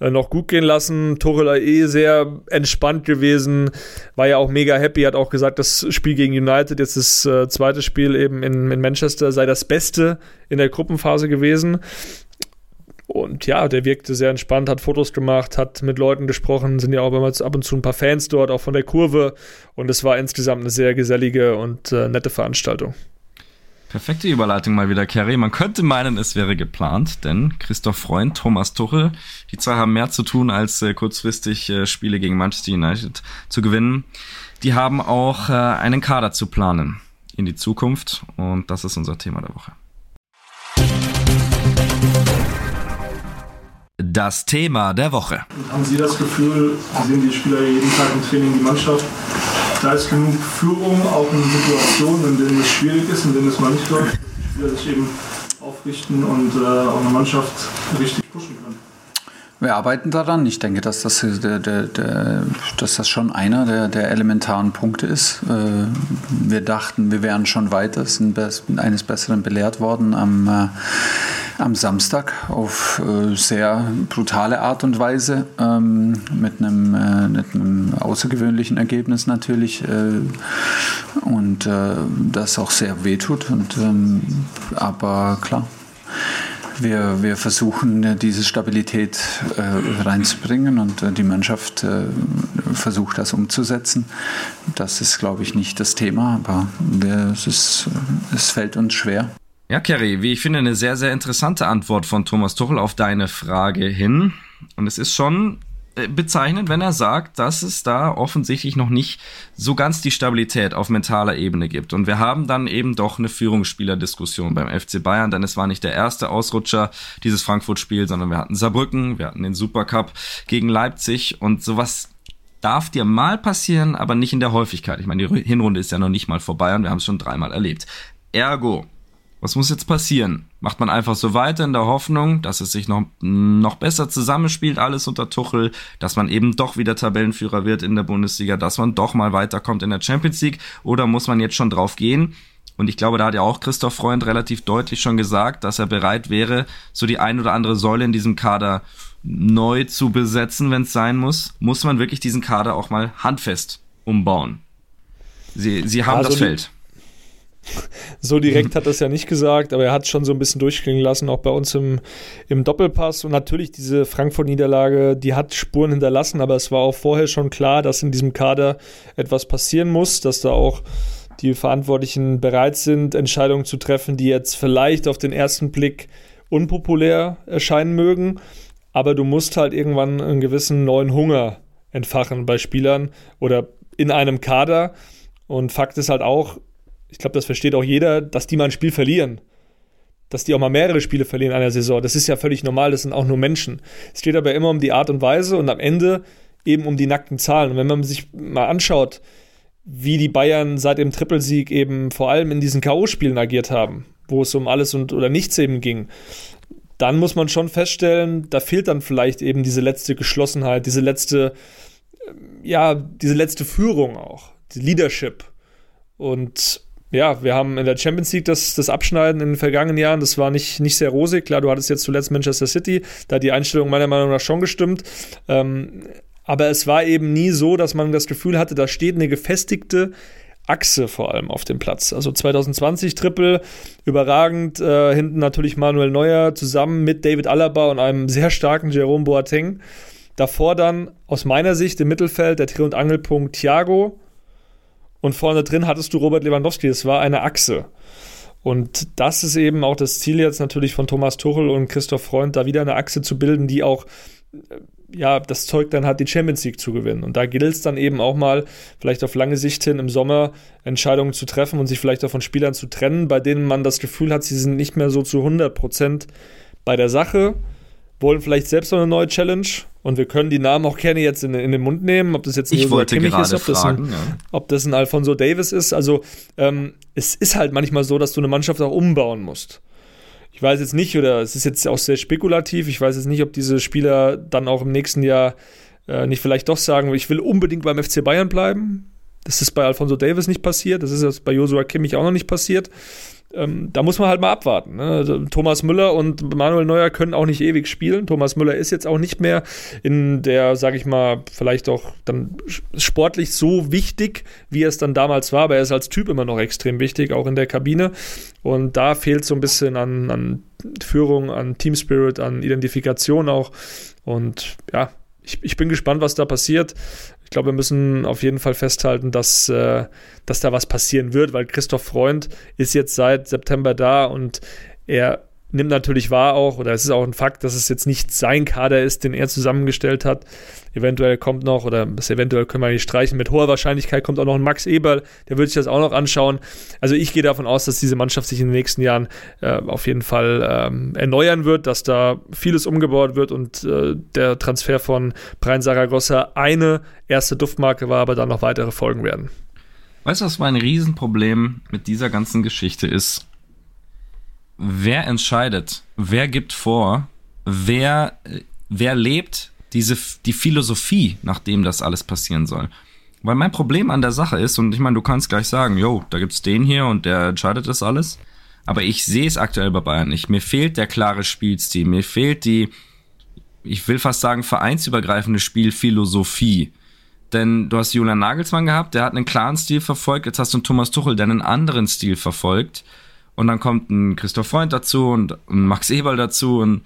äh, noch gut gehen lassen. Tuchel eh sehr entspannt gewesen, war ja auch mega happy, hat auch gesagt, das Spiel gegen United, jetzt das äh, zweite Spiel eben in, in Manchester, sei das Beste in der Gruppenphase gewesen. Und ja, der wirkte sehr entspannt, hat Fotos gemacht, hat mit Leuten gesprochen, sind ja auch immer ab und zu ein paar Fans dort, auch von der Kurve. Und es war insgesamt eine sehr gesellige und äh, nette Veranstaltung. Perfekte Überleitung mal wieder, Kerry. Man könnte meinen, es wäre geplant, denn Christoph Freund, Thomas Tuchel, die zwei haben mehr zu tun, als äh, kurzfristig äh, Spiele gegen Manchester United zu gewinnen. Die haben auch äh, einen Kader zu planen in die Zukunft und das ist unser Thema der Woche. Das Thema der Woche. Haben Sie das Gefühl, Sie sehen die Spieler jeden Tag im Training, die Mannschaft, da ist genug Führung, auch in Situationen, in denen es schwierig ist, in denen es mal nicht läuft, die sich eben aufrichten und äh, auch eine Mannschaft richtig pushen können. Wir arbeiten daran. Ich denke, dass das, der, der, der, dass das schon einer der, der elementaren Punkte ist. Äh, wir dachten, wir wären schon weiter, sind eines Besseren belehrt worden am, äh, am Samstag auf äh, sehr brutale Art und Weise, ähm, mit, einem, mit einem außergewöhnlichen Ergebnis natürlich und das auch sehr wehtut. Und, ähm, aber klar, wir, wir versuchen, diese Stabilität äh, reinzubringen und äh, die Mannschaft äh, versucht, das umzusetzen. Das ist, glaube ich, nicht das Thema, aber wir, es, ist, es fällt uns schwer. Ja, Kerry, wie ich finde, eine sehr, sehr interessante Antwort von Thomas Tuchel auf deine Frage hin. Und es ist schon äh, bezeichnend, wenn er sagt, dass es da offensichtlich noch nicht so ganz die Stabilität auf mentaler Ebene gibt. Und wir haben dann eben doch eine Führungsspielerdiskussion beim FC Bayern, denn es war nicht der erste Ausrutscher dieses Frankfurt-Spiel, sondern wir hatten Saarbrücken, wir hatten den Supercup gegen Leipzig und sowas darf dir mal passieren, aber nicht in der Häufigkeit. Ich meine, die Hinrunde ist ja noch nicht mal vorbei und wir haben es schon dreimal erlebt. Ergo, was muss jetzt passieren? Macht man einfach so weiter in der Hoffnung, dass es sich noch, noch besser zusammenspielt, alles unter Tuchel, dass man eben doch wieder Tabellenführer wird in der Bundesliga, dass man doch mal weiterkommt in der Champions League? Oder muss man jetzt schon drauf gehen? Und ich glaube, da hat ja auch Christoph Freund relativ deutlich schon gesagt, dass er bereit wäre, so die ein oder andere Säule in diesem Kader neu zu besetzen, wenn es sein muss. Muss man wirklich diesen Kader auch mal handfest umbauen? Sie, sie haben also das Feld. So direkt hat er es ja nicht gesagt, aber er hat es schon so ein bisschen durchklingen lassen, auch bei uns im, im Doppelpass. Und natürlich diese Frankfurt-Niederlage, die hat Spuren hinterlassen, aber es war auch vorher schon klar, dass in diesem Kader etwas passieren muss, dass da auch die Verantwortlichen bereit sind, Entscheidungen zu treffen, die jetzt vielleicht auf den ersten Blick unpopulär erscheinen mögen. Aber du musst halt irgendwann einen gewissen neuen Hunger entfachen bei Spielern oder in einem Kader. Und Fakt ist halt auch, ich glaube, das versteht auch jeder, dass die mal ein Spiel verlieren. Dass die auch mal mehrere Spiele verlieren in einer Saison. Das ist ja völlig normal, das sind auch nur Menschen. Es steht aber immer um die Art und Weise und am Ende eben um die nackten Zahlen. Und wenn man sich mal anschaut, wie die Bayern seit dem Trippelsieg eben vor allem in diesen K.O.-Spielen agiert haben, wo es um alles und oder nichts eben ging, dann muss man schon feststellen, da fehlt dann vielleicht eben diese letzte Geschlossenheit, diese letzte, ja, diese letzte Führung auch, die Leadership. Und ja, wir haben in der Champions League das, das Abschneiden in den vergangenen Jahren, das war nicht, nicht sehr rosig. Klar, du hattest jetzt zuletzt Manchester City, da hat die Einstellung meiner Meinung nach schon gestimmt. Ähm, aber es war eben nie so, dass man das Gefühl hatte, da steht eine gefestigte Achse vor allem auf dem Platz. Also 2020 Triple, überragend, äh, hinten natürlich Manuel Neuer zusammen mit David Alaba und einem sehr starken Jerome Boateng. Davor dann aus meiner Sicht im Mittelfeld der Dreh- und Angelpunkt Thiago, und vorne drin hattest du Robert Lewandowski. Es war eine Achse. Und das ist eben auch das Ziel jetzt natürlich von Thomas Tuchel und Christoph Freund, da wieder eine Achse zu bilden, die auch äh, ja, das Zeug dann hat, die Champions League zu gewinnen. Und da gilt es dann eben auch mal, vielleicht auf lange Sicht hin im Sommer Entscheidungen zu treffen und sich vielleicht auch von Spielern zu trennen, bei denen man das Gefühl hat, sie sind nicht mehr so zu 100 Prozent bei der Sache wollen vielleicht selbst noch eine neue Challenge und wir können die Namen auch gerne jetzt in, in den Mund nehmen, ob das jetzt ein wollte Kimmich ist, ob, fragen, das ein, ja. ob das ein Alfonso Davis ist. Also ähm, es ist halt manchmal so, dass du eine Mannschaft auch umbauen musst. Ich weiß jetzt nicht, oder es ist jetzt auch sehr spekulativ, ich weiß jetzt nicht, ob diese Spieler dann auch im nächsten Jahr äh, nicht vielleicht doch sagen, ich will unbedingt beim FC Bayern bleiben. Das ist bei Alfonso Davis nicht passiert, das ist jetzt bei Joshua Kimmich auch noch nicht passiert ähm, da muss man halt mal abwarten. Ne? Also, Thomas Müller und Manuel Neuer können auch nicht ewig spielen. Thomas Müller ist jetzt auch nicht mehr in der, sag ich mal, vielleicht auch dann sportlich so wichtig, wie es dann damals war, aber er ist als Typ immer noch extrem wichtig, auch in der Kabine. Und da fehlt so ein bisschen an, an Führung, an Team Spirit, an Identifikation auch. Und ja, ich, ich bin gespannt, was da passiert glaube, wir müssen auf jeden Fall festhalten, dass, äh, dass da was passieren wird, weil Christoph Freund ist jetzt seit September da und er nimmt natürlich wahr auch, oder es ist auch ein Fakt, dass es jetzt nicht sein Kader ist, den er zusammengestellt hat. Eventuell kommt noch, oder das eventuell können wir nicht streichen, mit hoher Wahrscheinlichkeit kommt auch noch ein Max Eberl, der wird sich das auch noch anschauen. Also ich gehe davon aus, dass diese Mannschaft sich in den nächsten Jahren äh, auf jeden Fall ähm, erneuern wird, dass da vieles umgebaut wird und äh, der Transfer von Brian Saragossa eine erste Duftmarke war, aber dann noch weitere folgen werden. Weißt du, was mein Riesenproblem mit dieser ganzen Geschichte ist? Wer entscheidet, wer gibt vor, wer, wer lebt diese, die Philosophie, nachdem das alles passieren soll. Weil mein Problem an der Sache ist, und ich meine, du kannst gleich sagen, yo, da gibt's den hier und der entscheidet das alles. Aber ich sehe es aktuell bei Bayern nicht. Mir fehlt der klare Spielstil. Mir fehlt die, ich will fast sagen, vereinsübergreifende Spielphilosophie. Denn du hast Julian Nagelsmann gehabt, der hat einen klaren Stil verfolgt. Jetzt hast du einen Thomas Tuchel, der einen anderen Stil verfolgt. Und dann kommt ein Christoph Freund dazu und ein Max Eberl dazu und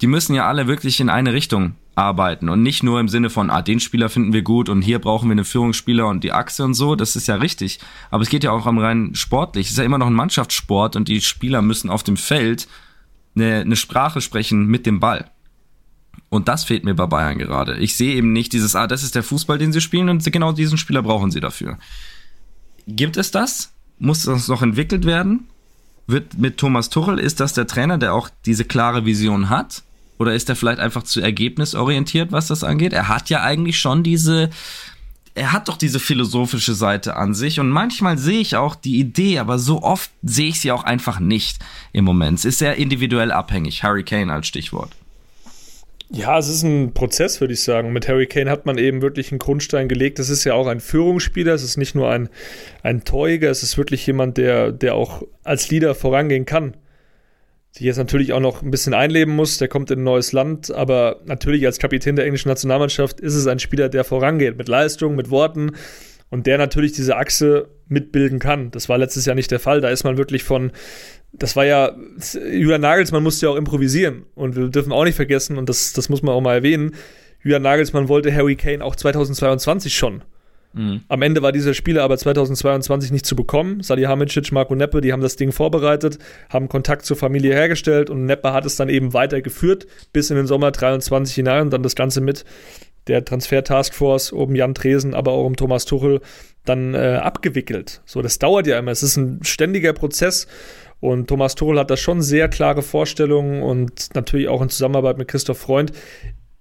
die müssen ja alle wirklich in eine Richtung arbeiten und nicht nur im Sinne von, ah, den Spieler finden wir gut und hier brauchen wir einen Führungsspieler und die Achse und so, das ist ja richtig. Aber es geht ja auch am rein sportlich. Es ist ja immer noch ein Mannschaftssport und die Spieler müssen auf dem Feld eine, eine Sprache sprechen mit dem Ball. Und das fehlt mir bei Bayern gerade. Ich sehe eben nicht dieses, ah, das ist der Fußball, den sie spielen und genau diesen Spieler brauchen sie dafür. Gibt es das? Muss das noch entwickelt werden? Wird mit Thomas Tuchel, ist das der Trainer, der auch diese klare Vision hat? Oder ist er vielleicht einfach zu ergebnisorientiert, was das angeht? Er hat ja eigentlich schon diese, er hat doch diese philosophische Seite an sich und manchmal sehe ich auch die Idee, aber so oft sehe ich sie auch einfach nicht im Moment. Es ist sehr individuell abhängig. Harry Kane als Stichwort. Ja, es ist ein Prozess, würde ich sagen. Mit Harry Kane hat man eben wirklich einen Grundstein gelegt. Das ist ja auch ein Führungsspieler, es ist nicht nur ein, ein Torjäger, es ist wirklich jemand, der, der auch als Leader vorangehen kann. Sich jetzt natürlich auch noch ein bisschen einleben muss, der kommt in ein neues Land, aber natürlich als Kapitän der englischen Nationalmannschaft ist es ein Spieler, der vorangeht, mit Leistung, mit Worten und der natürlich diese Achse mitbilden kann. Das war letztes Jahr nicht der Fall. Da ist man wirklich von das war ja, Julian Nagelsmann musste ja auch improvisieren. Und wir dürfen auch nicht vergessen, und das, das muss man auch mal erwähnen, Julian Nagelsmann wollte Harry Kane auch 2022 schon. Mhm. Am Ende war dieser Spieler aber 2022 nicht zu bekommen. Salihamidzic, Marco Neppe, die haben das Ding vorbereitet, haben Kontakt zur Familie hergestellt und Neppe hat es dann eben weitergeführt bis in den Sommer 23 hinein und dann das Ganze mit der Transfer-Taskforce oben Jan Tresen, aber auch um Thomas Tuchel dann äh, abgewickelt. So, das dauert ja immer. Es ist ein ständiger Prozess und Thomas Tuchel hat da schon sehr klare Vorstellungen und natürlich auch in Zusammenarbeit mit Christoph Freund.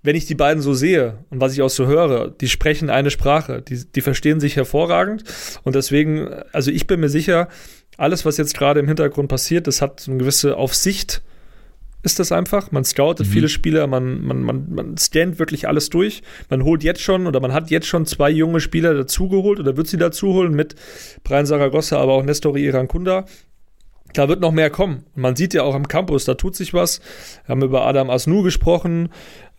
Wenn ich die beiden so sehe und was ich auch so höre, die sprechen eine Sprache, die, die verstehen sich hervorragend. Und deswegen, also ich bin mir sicher, alles, was jetzt gerade im Hintergrund passiert, das hat eine gewisse Aufsicht ist das einfach. Man scoutet mhm. viele Spieler, man, man, man, man scannt wirklich alles durch. Man holt jetzt schon oder man hat jetzt schon zwei junge Spieler dazugeholt oder wird sie dazuholen mit Brian Saragossa, aber auch Nestori Irankunda da wird noch mehr kommen. man sieht ja auch am Campus, da tut sich was. Wir haben über Adam Asnu gesprochen.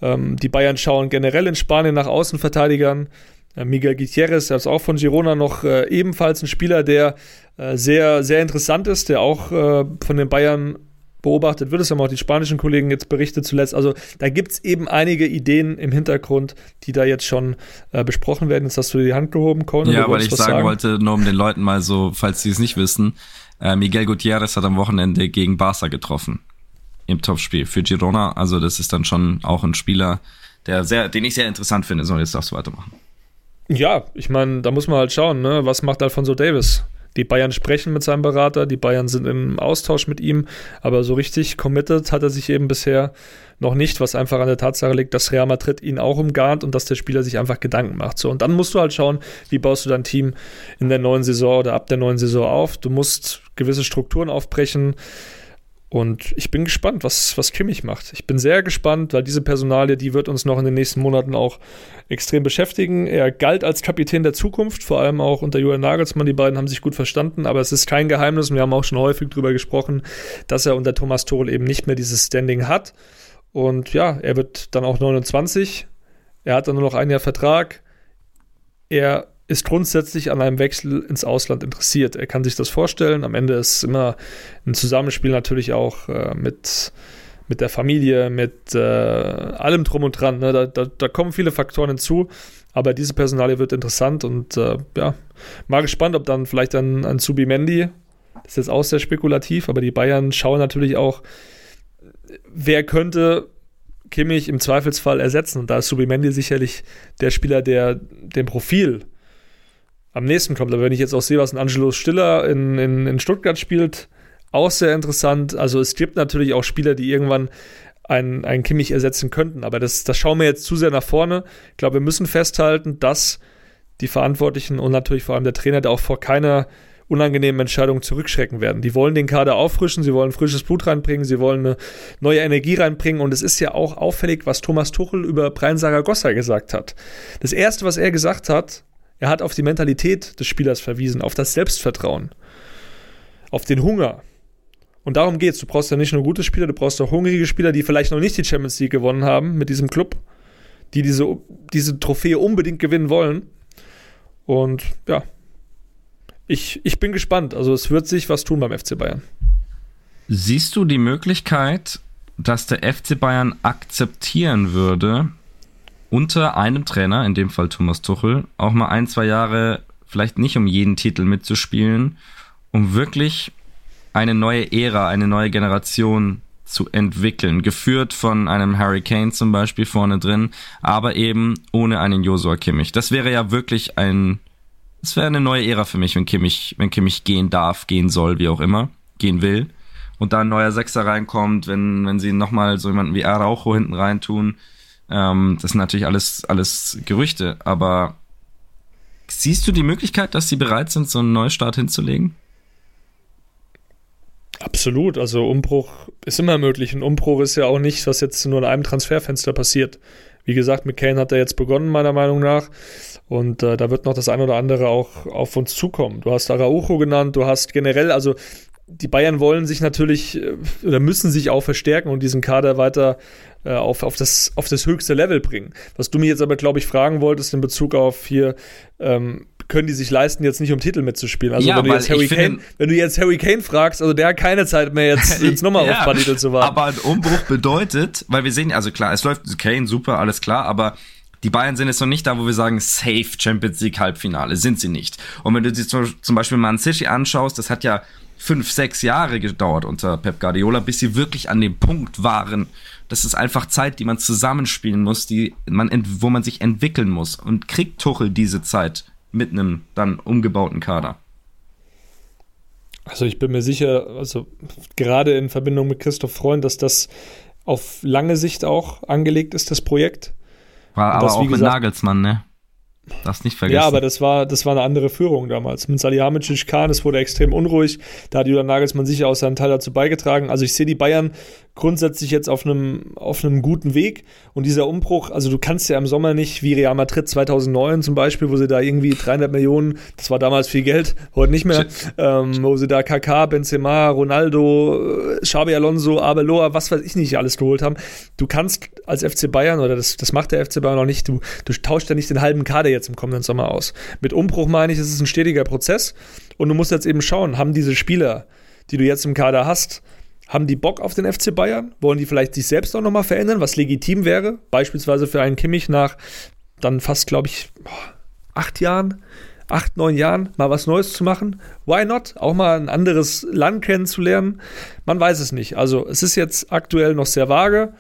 Ähm, die Bayern schauen generell in Spanien nach Außenverteidigern. Äh, Miguel Gutierrez, der ist auch von Girona noch äh, ebenfalls ein Spieler, der äh, sehr, sehr interessant ist, der auch äh, von den Bayern beobachtet wird. Es haben auch die spanischen Kollegen jetzt berichtet zuletzt. Also da gibt es eben einige Ideen im Hintergrund, die da jetzt schon äh, besprochen werden. Jetzt hast du die Hand gehoben, Conan. Ja, weil ich sagen, sagen, wollte, nur um den Leuten mal so, falls sie es nicht wissen, äh, Miguel Gutierrez hat am Wochenende gegen Barca getroffen. Im Topspiel für Girona. Also das ist dann schon auch ein Spieler, der sehr, den ich sehr interessant finde. So, jetzt darfst du weitermachen. Ja, ich meine, da muss man halt schauen, ne? was macht Alfonso Davis? Die Bayern sprechen mit seinem Berater, die Bayern sind im Austausch mit ihm, aber so richtig committed hat er sich eben bisher noch nicht, was einfach an der Tatsache liegt, dass Real Madrid ihn auch umgarnt und dass der Spieler sich einfach Gedanken macht. So, und dann musst du halt schauen, wie baust du dein Team in der neuen Saison oder ab der neuen Saison auf. Du musst gewisse Strukturen aufbrechen. Und ich bin gespannt, was, was Kimmich macht. Ich bin sehr gespannt, weil diese Personalie, die wird uns noch in den nächsten Monaten auch extrem beschäftigen. Er galt als Kapitän der Zukunft, vor allem auch unter Julian Nagelsmann. Die beiden haben sich gut verstanden, aber es ist kein Geheimnis, und wir haben auch schon häufig darüber gesprochen, dass er unter Thomas Tuchel eben nicht mehr dieses Standing hat. Und ja, er wird dann auch 29. Er hat dann nur noch ein Jahr Vertrag. Er ist grundsätzlich an einem Wechsel ins Ausland interessiert. Er kann sich das vorstellen. Am Ende ist immer ein Zusammenspiel natürlich auch äh, mit, mit der Familie, mit äh, allem drum und dran. Ne? Da, da, da, kommen viele Faktoren hinzu. Aber diese Personalie wird interessant und äh, ja, mal gespannt, ob dann vielleicht ein, ein Subimendi, das ist jetzt auch sehr spekulativ, aber die Bayern schauen natürlich auch, wer könnte Kimmich im Zweifelsfall ersetzen. Und da ist Subimendi sicherlich der Spieler, der dem Profil am nächsten kommt. Aber wenn ich jetzt auch sehe, was ein Angelo Stiller in, in, in Stuttgart spielt, auch sehr interessant. Also es gibt natürlich auch Spieler, die irgendwann einen, einen Kimmich ersetzen könnten. Aber das, das schauen wir jetzt zu sehr nach vorne. Ich glaube, wir müssen festhalten, dass die Verantwortlichen und natürlich vor allem der Trainer da auch vor keiner unangenehmen Entscheidung zurückschrecken werden. Die wollen den Kader auffrischen, sie wollen frisches Blut reinbringen, sie wollen eine neue Energie reinbringen und es ist ja auch auffällig, was Thomas Tuchel über Brian Saragossa gesagt hat. Das erste, was er gesagt hat, er hat auf die Mentalität des Spielers verwiesen, auf das Selbstvertrauen, auf den Hunger. Und darum geht's. Du brauchst ja nicht nur gute Spieler, du brauchst auch hungrige Spieler, die vielleicht noch nicht die Champions League gewonnen haben mit diesem Club, die diese, diese Trophäe unbedingt gewinnen wollen. Und ja, ich, ich bin gespannt. Also es wird sich was tun beim FC Bayern. Siehst du die Möglichkeit, dass der FC Bayern akzeptieren würde, unter einem Trainer, in dem Fall Thomas Tuchel, auch mal ein, zwei Jahre vielleicht nicht um jeden Titel mitzuspielen, um wirklich eine neue Ära, eine neue Generation zu entwickeln, geführt von einem Harry Kane zum Beispiel vorne drin, aber eben ohne einen Josua Kimmich. Das wäre ja wirklich ein, das wäre eine neue Ära für mich, wenn Kimmich, wenn Kimmich gehen darf, gehen soll, wie auch immer, gehen will. Und da ein neuer Sechser reinkommt, wenn, wenn sie nochmal so jemanden wie Araujo hinten reintun, ähm, das sind natürlich alles, alles Gerüchte, aber siehst du die Möglichkeit, dass sie bereit sind, so einen Neustart hinzulegen? Absolut, also Umbruch ist immer möglich. Ein Umbruch ist ja auch nicht, was jetzt nur in einem Transferfenster passiert. Wie gesagt, mit Kane hat er jetzt begonnen, meiner Meinung nach. Und äh, da wird noch das ein oder andere auch auf uns zukommen. Du hast Araujo genannt, du hast generell, also die Bayern wollen sich natürlich äh, oder müssen sich auch verstärken und diesen Kader weiter äh, auf, auf, das, auf das höchste Level bringen. Was du mir jetzt aber, glaube ich, fragen wolltest in Bezug auf hier, ähm, können die sich leisten, jetzt nicht um Titel mitzuspielen. Also ja, wenn, du jetzt Harry Kane, wenn du jetzt Harry Kane fragst, also der hat keine Zeit mehr, jetzt, jetzt nochmal ja, auf paar Titel zu warten. Aber ein Umbruch bedeutet, weil wir sehen, also klar, es läuft Kane super, alles klar, aber die Bayern sind jetzt noch nicht da, wo wir sagen, safe Champions League Halbfinale. Sind sie nicht. Und wenn du dir zum Beispiel Man City anschaust, das hat ja fünf, sechs Jahre gedauert unter Pep Guardiola, bis sie wirklich an dem Punkt waren. Das ist einfach Zeit, die man zusammenspielen muss, die man, wo man sich entwickeln muss. Und kriegt Tuchel diese Zeit mit einem dann umgebauten Kader? Also ich bin mir sicher, also gerade in Verbindung mit Christoph Freund, dass das auf lange Sicht auch angelegt ist, das Projekt. War aber das, auch gesagt, mit Nagelsmann, ne? Das nicht vergessen. Ja, aber das war, das war eine andere Führung damals. Mit Salihamidzic Kahn, es wurde extrem unruhig. Da hat Julian Nagelsmann sicher auch seinen Teil dazu beigetragen. Also ich sehe die Bayern grundsätzlich jetzt auf einem, auf einem guten Weg. Und dieser Umbruch, also du kannst ja im Sommer nicht wie Real Madrid 2009 zum Beispiel, wo sie da irgendwie 300 Millionen, das war damals viel Geld, heute nicht mehr, ähm, wo sie da KK, Benzema, Ronaldo, äh, Xabi Alonso, Abeloa, was weiß ich nicht alles geholt haben. Du kannst als FC Bayern, oder das, das macht der FC Bayern noch nicht, du, du tauscht ja nicht den halben Kader jetzt im kommenden Sommer aus. Mit Umbruch meine ich, es ist ein stetiger Prozess und du musst jetzt eben schauen, haben diese Spieler, die du jetzt im Kader hast, haben die Bock auf den FC Bayern? Wollen die vielleicht sich selbst auch nochmal verändern, was legitim wäre? Beispielsweise für einen Kimmich nach dann fast, glaube ich, acht Jahren, acht, neun Jahren mal was Neues zu machen. Why not? Auch mal ein anderes Land kennenzulernen. Man weiß es nicht. Also es ist jetzt aktuell noch sehr vage.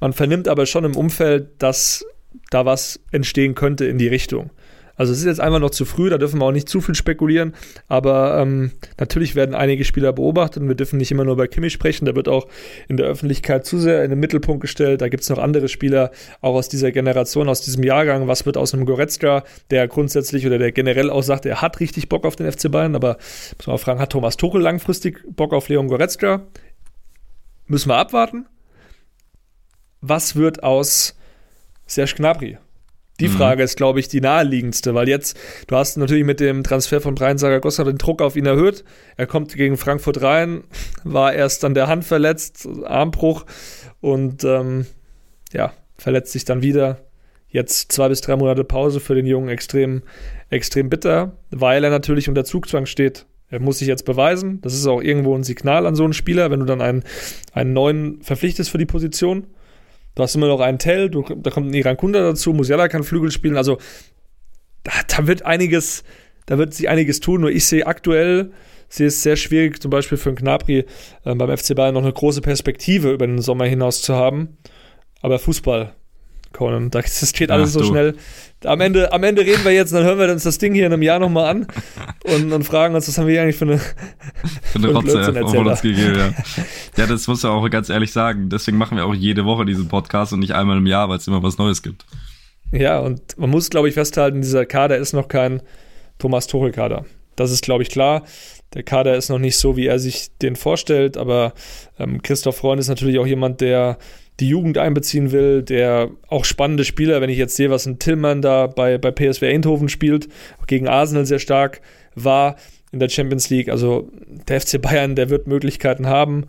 Man vernimmt aber schon im Umfeld, dass da was entstehen könnte in die Richtung. Also es ist jetzt einfach noch zu früh, da dürfen wir auch nicht zu viel spekulieren. Aber ähm, natürlich werden einige Spieler beobachtet und wir dürfen nicht immer nur über Kimmich sprechen. Der wird auch in der Öffentlichkeit zu sehr in den Mittelpunkt gestellt. Da gibt es noch andere Spieler, auch aus dieser Generation, aus diesem Jahrgang. Was wird aus einem Goretzka, der grundsätzlich oder der generell auch sagt, er hat richtig Bock auf den FC Bayern, aber muss man auch fragen, hat Thomas Tuchel langfristig Bock auf Leon Goretzka? müssen wir abwarten. Was wird aus Serge Gnabry? Die mhm. Frage ist, glaube ich, die naheliegendste, weil jetzt, du hast natürlich mit dem Transfer von Brian Saragossa den Druck auf ihn erhöht. Er kommt gegen Frankfurt rein, war erst an der Hand verletzt, Armbruch und ähm, ja, verletzt sich dann wieder. Jetzt zwei bis drei Monate Pause für den Jungen extrem, extrem bitter, weil er natürlich unter Zugzwang steht. Er muss sich jetzt beweisen. Das ist auch irgendwo ein Signal an so einen Spieler, wenn du dann einen, einen neuen verpflichtest für die Position. Du hast immer noch einen Tell, du, da kommt ein Iran Kunda dazu, Musiala kann Flügel spielen. Also da, da, wird einiges, da wird sich einiges tun. Nur ich sehe aktuell, sehe es sehr schwierig, zum Beispiel für einen Knapri äh, beim FC Bayern noch eine große Perspektive über den Sommer hinaus zu haben. Aber Fußball, Conan, das steht alles Ach, so du. schnell. Am Ende, am Ende reden wir jetzt, dann hören wir uns das Ding hier in einem Jahr nochmal an und, und fragen uns, was haben wir eigentlich für eine, für eine Rotze von uns gegeben. Ja. ja, das muss ja auch ganz ehrlich sagen. Deswegen machen wir auch jede Woche diesen Podcast und nicht einmal im Jahr, weil es immer was Neues gibt. Ja, und man muss, glaube ich, festhalten, dieser Kader ist noch kein Thomas Tuchel-Kader. Das ist, glaube ich, klar. Der Kader ist noch nicht so, wie er sich den vorstellt, aber ähm, Christoph Freund ist natürlich auch jemand, der die Jugend einbeziehen will, der auch spannende Spieler, wenn ich jetzt sehe, was ein Tillmann da bei, bei PSV Eindhoven spielt, gegen Arsenal sehr stark war in der Champions League. Also der FC Bayern, der wird Möglichkeiten haben.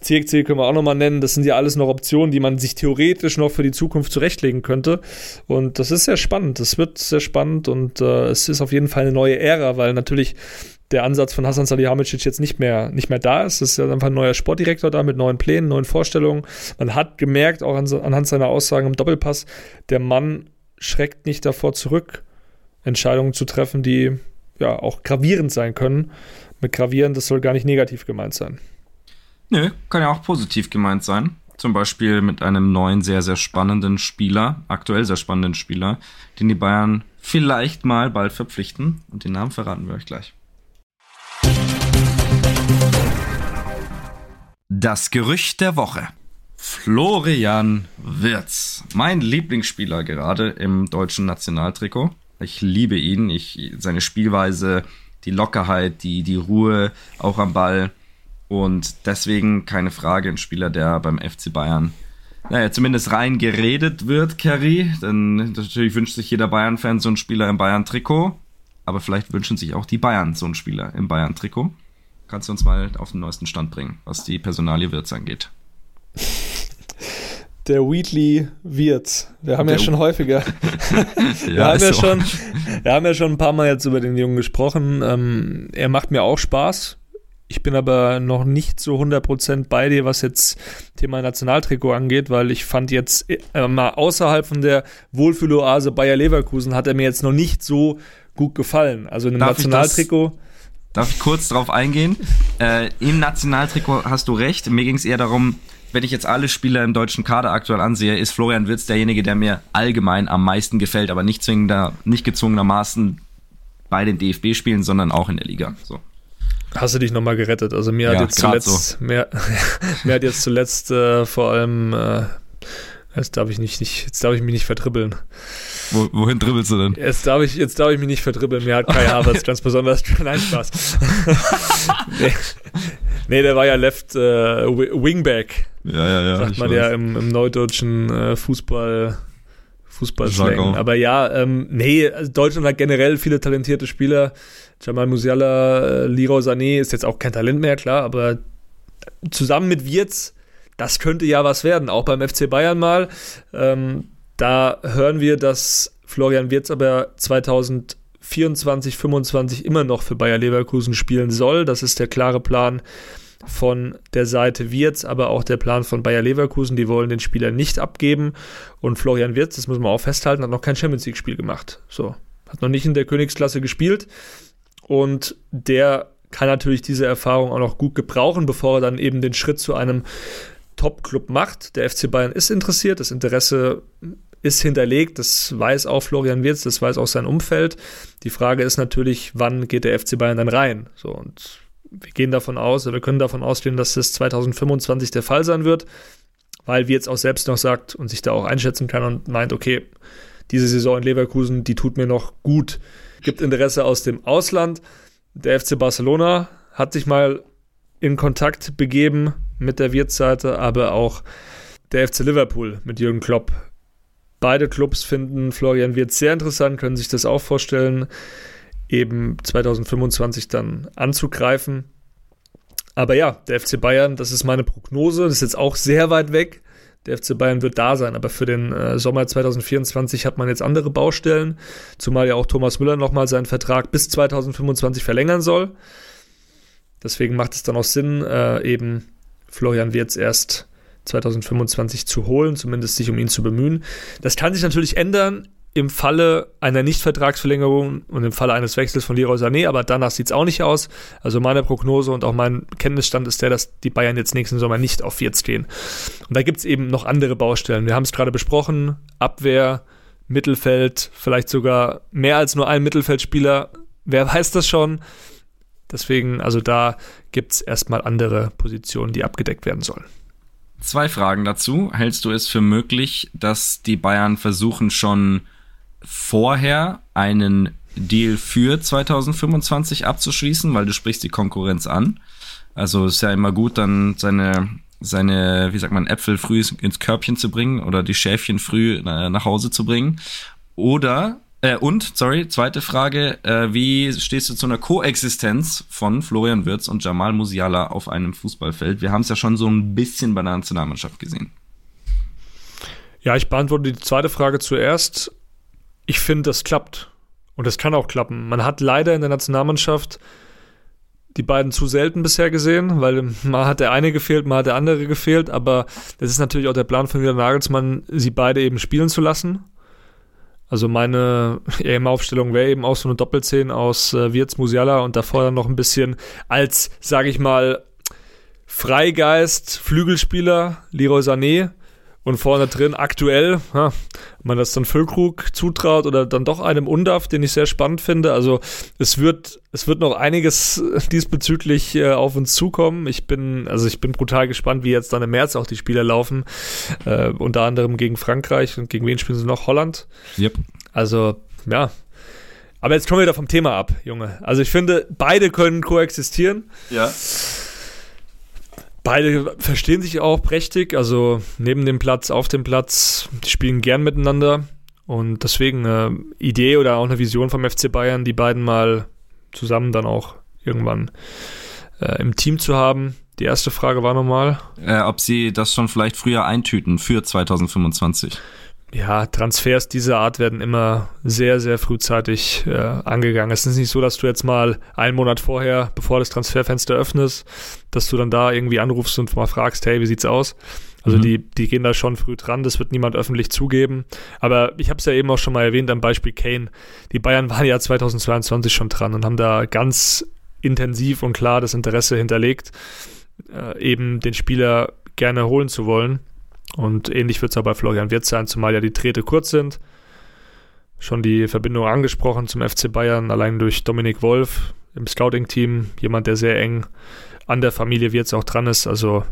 CXC können wir auch nochmal nennen. Das sind ja alles noch Optionen, die man sich theoretisch noch für die Zukunft zurechtlegen könnte. Und das ist sehr spannend. Das wird sehr spannend und äh, es ist auf jeden Fall eine neue Ära, weil natürlich der Ansatz von Hassan Salihamidzic jetzt nicht mehr, nicht mehr da ist. Es ist einfach ein neuer Sportdirektor da mit neuen Plänen, neuen Vorstellungen. Man hat gemerkt, auch anhand seiner Aussagen im Doppelpass, der Mann schreckt nicht davor zurück, Entscheidungen zu treffen, die ja auch gravierend sein können. Mit gravierend, das soll gar nicht negativ gemeint sein. Nö, kann ja auch positiv gemeint sein. Zum Beispiel mit einem neuen, sehr, sehr spannenden Spieler, aktuell sehr spannenden Spieler, den die Bayern vielleicht mal bald verpflichten. Und den Namen verraten wir euch gleich. Das Gerücht der Woche. Florian Wirz, mein Lieblingsspieler gerade im deutschen Nationaltrikot. Ich liebe ihn, ich, seine Spielweise, die Lockerheit, die, die Ruhe auch am Ball. Und deswegen keine Frage, ein Spieler, der beim FC Bayern, naja, zumindest rein geredet wird, Kerry. Denn natürlich wünscht sich jeder Bayern-Fan so einen Spieler im Bayern-Trikot. Aber vielleicht wünschen sich auch die Bayern so einen Spieler im Bayern-Trikot. Kannst du uns mal auf den neuesten Stand bringen, was die Personalie Wirtz angeht? Der Wheatley Wirtz. Wir haben Der ja schon häufiger. wir, ja, haben ja so. schon, wir haben ja schon ein paar Mal jetzt über den Jungen gesprochen. Ähm, er macht mir auch Spaß. Ich bin aber noch nicht so 100% bei dir, was jetzt Thema Nationaltrikot angeht, weil ich fand jetzt äh, mal außerhalb von der Wohlfühloase Bayer Leverkusen hat er mir jetzt noch nicht so gut gefallen. Also in einem Nationaltrikot Darf ich kurz drauf eingehen? Äh, Im Nationaltrikot hast du recht. Mir ging es eher darum, wenn ich jetzt alle Spieler im deutschen Kader aktuell ansehe, ist Florian Wirtz derjenige, der mir allgemein am meisten gefällt, aber nicht zwingender, nicht gezwungenermaßen bei den DFB-Spielen, sondern auch in der Liga. So. Hast du dich nochmal gerettet? Also mir ja, hat jetzt zuletzt, so. mir, mir hat jetzt zuletzt äh, vor allem äh, Jetzt darf ich nicht, nicht jetzt darf ich mich nicht vertribbeln. Wo, wohin dribbelst du denn? Jetzt darf ich, jetzt darf ich mich nicht vertribbeln. Mir hat Kai Havertz ganz besonders. Nein, Spaß. nee. nee, der war ja Left äh, Wingback. Ja, ja, ja. Sagt man weiß. ja im, im neudeutschen äh, Fußball. Fußballslang. Aber ja, ähm, nee, also Deutschland hat generell viele talentierte Spieler. Jamal Musiala, äh, Leroy Sané ist jetzt auch kein Talent mehr, klar, aber zusammen mit Wirtz das könnte ja was werden, auch beim FC Bayern mal. Ähm, da hören wir, dass Florian Wirtz aber 2024, 25 immer noch für Bayer Leverkusen spielen soll. Das ist der klare Plan von der Seite Wirtz, aber auch der Plan von Bayer Leverkusen. Die wollen den Spieler nicht abgeben. Und Florian Wirtz, das muss man auch festhalten, hat noch kein Champions League-Spiel gemacht. So, hat noch nicht in der Königsklasse gespielt. Und der kann natürlich diese Erfahrung auch noch gut gebrauchen, bevor er dann eben den Schritt zu einem Top-Club macht. Der FC Bayern ist interessiert, das Interesse ist hinterlegt, das weiß auch Florian Wirtz, das weiß auch sein Umfeld. Die Frage ist natürlich, wann geht der FC Bayern dann rein? So, und wir gehen davon aus, wir können davon ausgehen, dass das 2025 der Fall sein wird, weil Wirtz auch selbst noch sagt und sich da auch einschätzen kann und meint, okay, diese Saison in Leverkusen, die tut mir noch gut. Gibt Interesse aus dem Ausland. Der FC Barcelona hat sich mal in Kontakt begeben mit der Wirtsseite, aber auch der FC Liverpool mit Jürgen Klopp. Beide Clubs finden Florian Wirtz sehr interessant, können sich das auch vorstellen, eben 2025 dann anzugreifen. Aber ja, der FC Bayern, das ist meine Prognose, das ist jetzt auch sehr weit weg. Der FC Bayern wird da sein, aber für den äh, Sommer 2024 hat man jetzt andere Baustellen, zumal ja auch Thomas Müller nochmal seinen Vertrag bis 2025 verlängern soll. Deswegen macht es dann auch Sinn, äh, eben Florian Wirtz erst 2025 zu holen, zumindest sich um ihn zu bemühen. Das kann sich natürlich ändern im Falle einer Nichtvertragsverlängerung und im Falle eines Wechsels von Leroy Sané, aber danach sieht es auch nicht aus. Also meine Prognose und auch mein Kenntnisstand ist der, dass die Bayern jetzt nächsten Sommer nicht auf 40 gehen. Und da gibt es eben noch andere Baustellen. Wir haben es gerade besprochen, Abwehr, Mittelfeld, vielleicht sogar mehr als nur ein Mittelfeldspieler. Wer weiß das schon? Deswegen, also da gibt es erstmal andere Positionen, die abgedeckt werden sollen. Zwei Fragen dazu. Hältst du es für möglich, dass die Bayern versuchen schon vorher einen Deal für 2025 abzuschließen, weil du sprichst die Konkurrenz an. Also ist ja immer gut, dann seine, seine, wie sagt man, Äpfel früh ins Körbchen zu bringen oder die Schäfchen früh nach Hause zu bringen. Oder äh, und, sorry, zweite Frage, äh, wie stehst du zu einer Koexistenz von Florian Wirtz und Jamal Musiala auf einem Fußballfeld? Wir haben es ja schon so ein bisschen bei der Nationalmannschaft gesehen. Ja, ich beantworte die zweite Frage zuerst. Ich finde, das klappt. Und das kann auch klappen. Man hat leider in der Nationalmannschaft die beiden zu selten bisher gesehen, weil mal hat der eine gefehlt, mal hat der andere gefehlt, aber das ist natürlich auch der Plan von Julian Nagelsmann, sie beide eben spielen zu lassen also meine EM-Aufstellung wäre eben auch so eine Doppelzehn aus äh, Wirtz, Musiala und davor dann noch ein bisschen als, sage ich mal, Freigeist, Flügelspieler, Leroy Sané und vorne drin aktuell, ob man das dann Füllkrug zutraut oder dann doch einem Undaf, den ich sehr spannend finde. Also es wird, es wird noch einiges diesbezüglich äh, auf uns zukommen. Ich bin, also ich bin brutal gespannt, wie jetzt dann im März auch die Spiele laufen. Äh, unter anderem gegen Frankreich und gegen wen spielen sie noch? Holland. Yep. Also, ja. Aber jetzt kommen wir wieder vom Thema ab, Junge. Also ich finde, beide können koexistieren. Ja. Beide verstehen sich auch prächtig, also neben dem Platz, auf dem Platz, die spielen gern miteinander. Und deswegen eine Idee oder auch eine Vision vom FC Bayern, die beiden mal zusammen dann auch irgendwann äh, im Team zu haben. Die erste Frage war nochmal. Äh, ob sie das schon vielleicht früher eintüten für 2025 ja, Transfers dieser Art werden immer sehr, sehr frühzeitig äh, angegangen. Es ist nicht so, dass du jetzt mal einen Monat vorher, bevor das Transferfenster öffnest, dass du dann da irgendwie anrufst und mal fragst, hey, wie sieht's aus? Also mhm. die, die gehen da schon früh dran, das wird niemand öffentlich zugeben. Aber ich habe es ja eben auch schon mal erwähnt am Beispiel Kane. Die Bayern waren ja 2022 schon dran und haben da ganz intensiv und klar das Interesse hinterlegt, äh, eben den Spieler gerne holen zu wollen. Und ähnlich wird es auch bei Florian Wirtz sein, zumal ja die Träte kurz sind. Schon die Verbindung angesprochen zum FC Bayern, allein durch Dominik Wolf im Scouting-Team, jemand, der sehr eng an der Familie Wirtz auch dran ist. Also,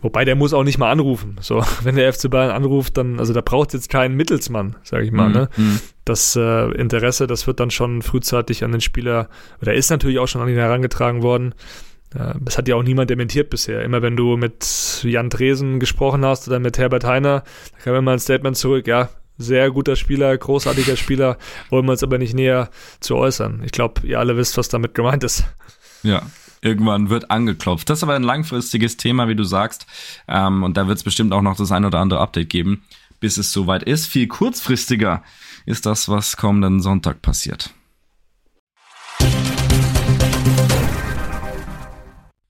wobei der muss auch nicht mal anrufen. So, wenn der FC Bayern anruft, dann, also da braucht es jetzt keinen Mittelsmann, sage ich mal. Mhm. Ne? Mhm. Das äh, Interesse, das wird dann schon frühzeitig an den Spieler, oder ist natürlich auch schon an ihn herangetragen worden. Das hat ja auch niemand dementiert bisher. Immer wenn du mit Jan Dresen gesprochen hast oder mit Herbert Heiner, da kam immer ein Statement zurück, ja, sehr guter Spieler, großartiger Spieler, wollen wir uns aber nicht näher zu äußern. Ich glaube, ihr alle wisst, was damit gemeint ist. Ja, irgendwann wird angeklopft. Das ist aber ein langfristiges Thema, wie du sagst. Ähm, und da wird es bestimmt auch noch das ein oder andere Update geben, bis es soweit ist. Viel kurzfristiger ist das, was kommenden Sonntag passiert.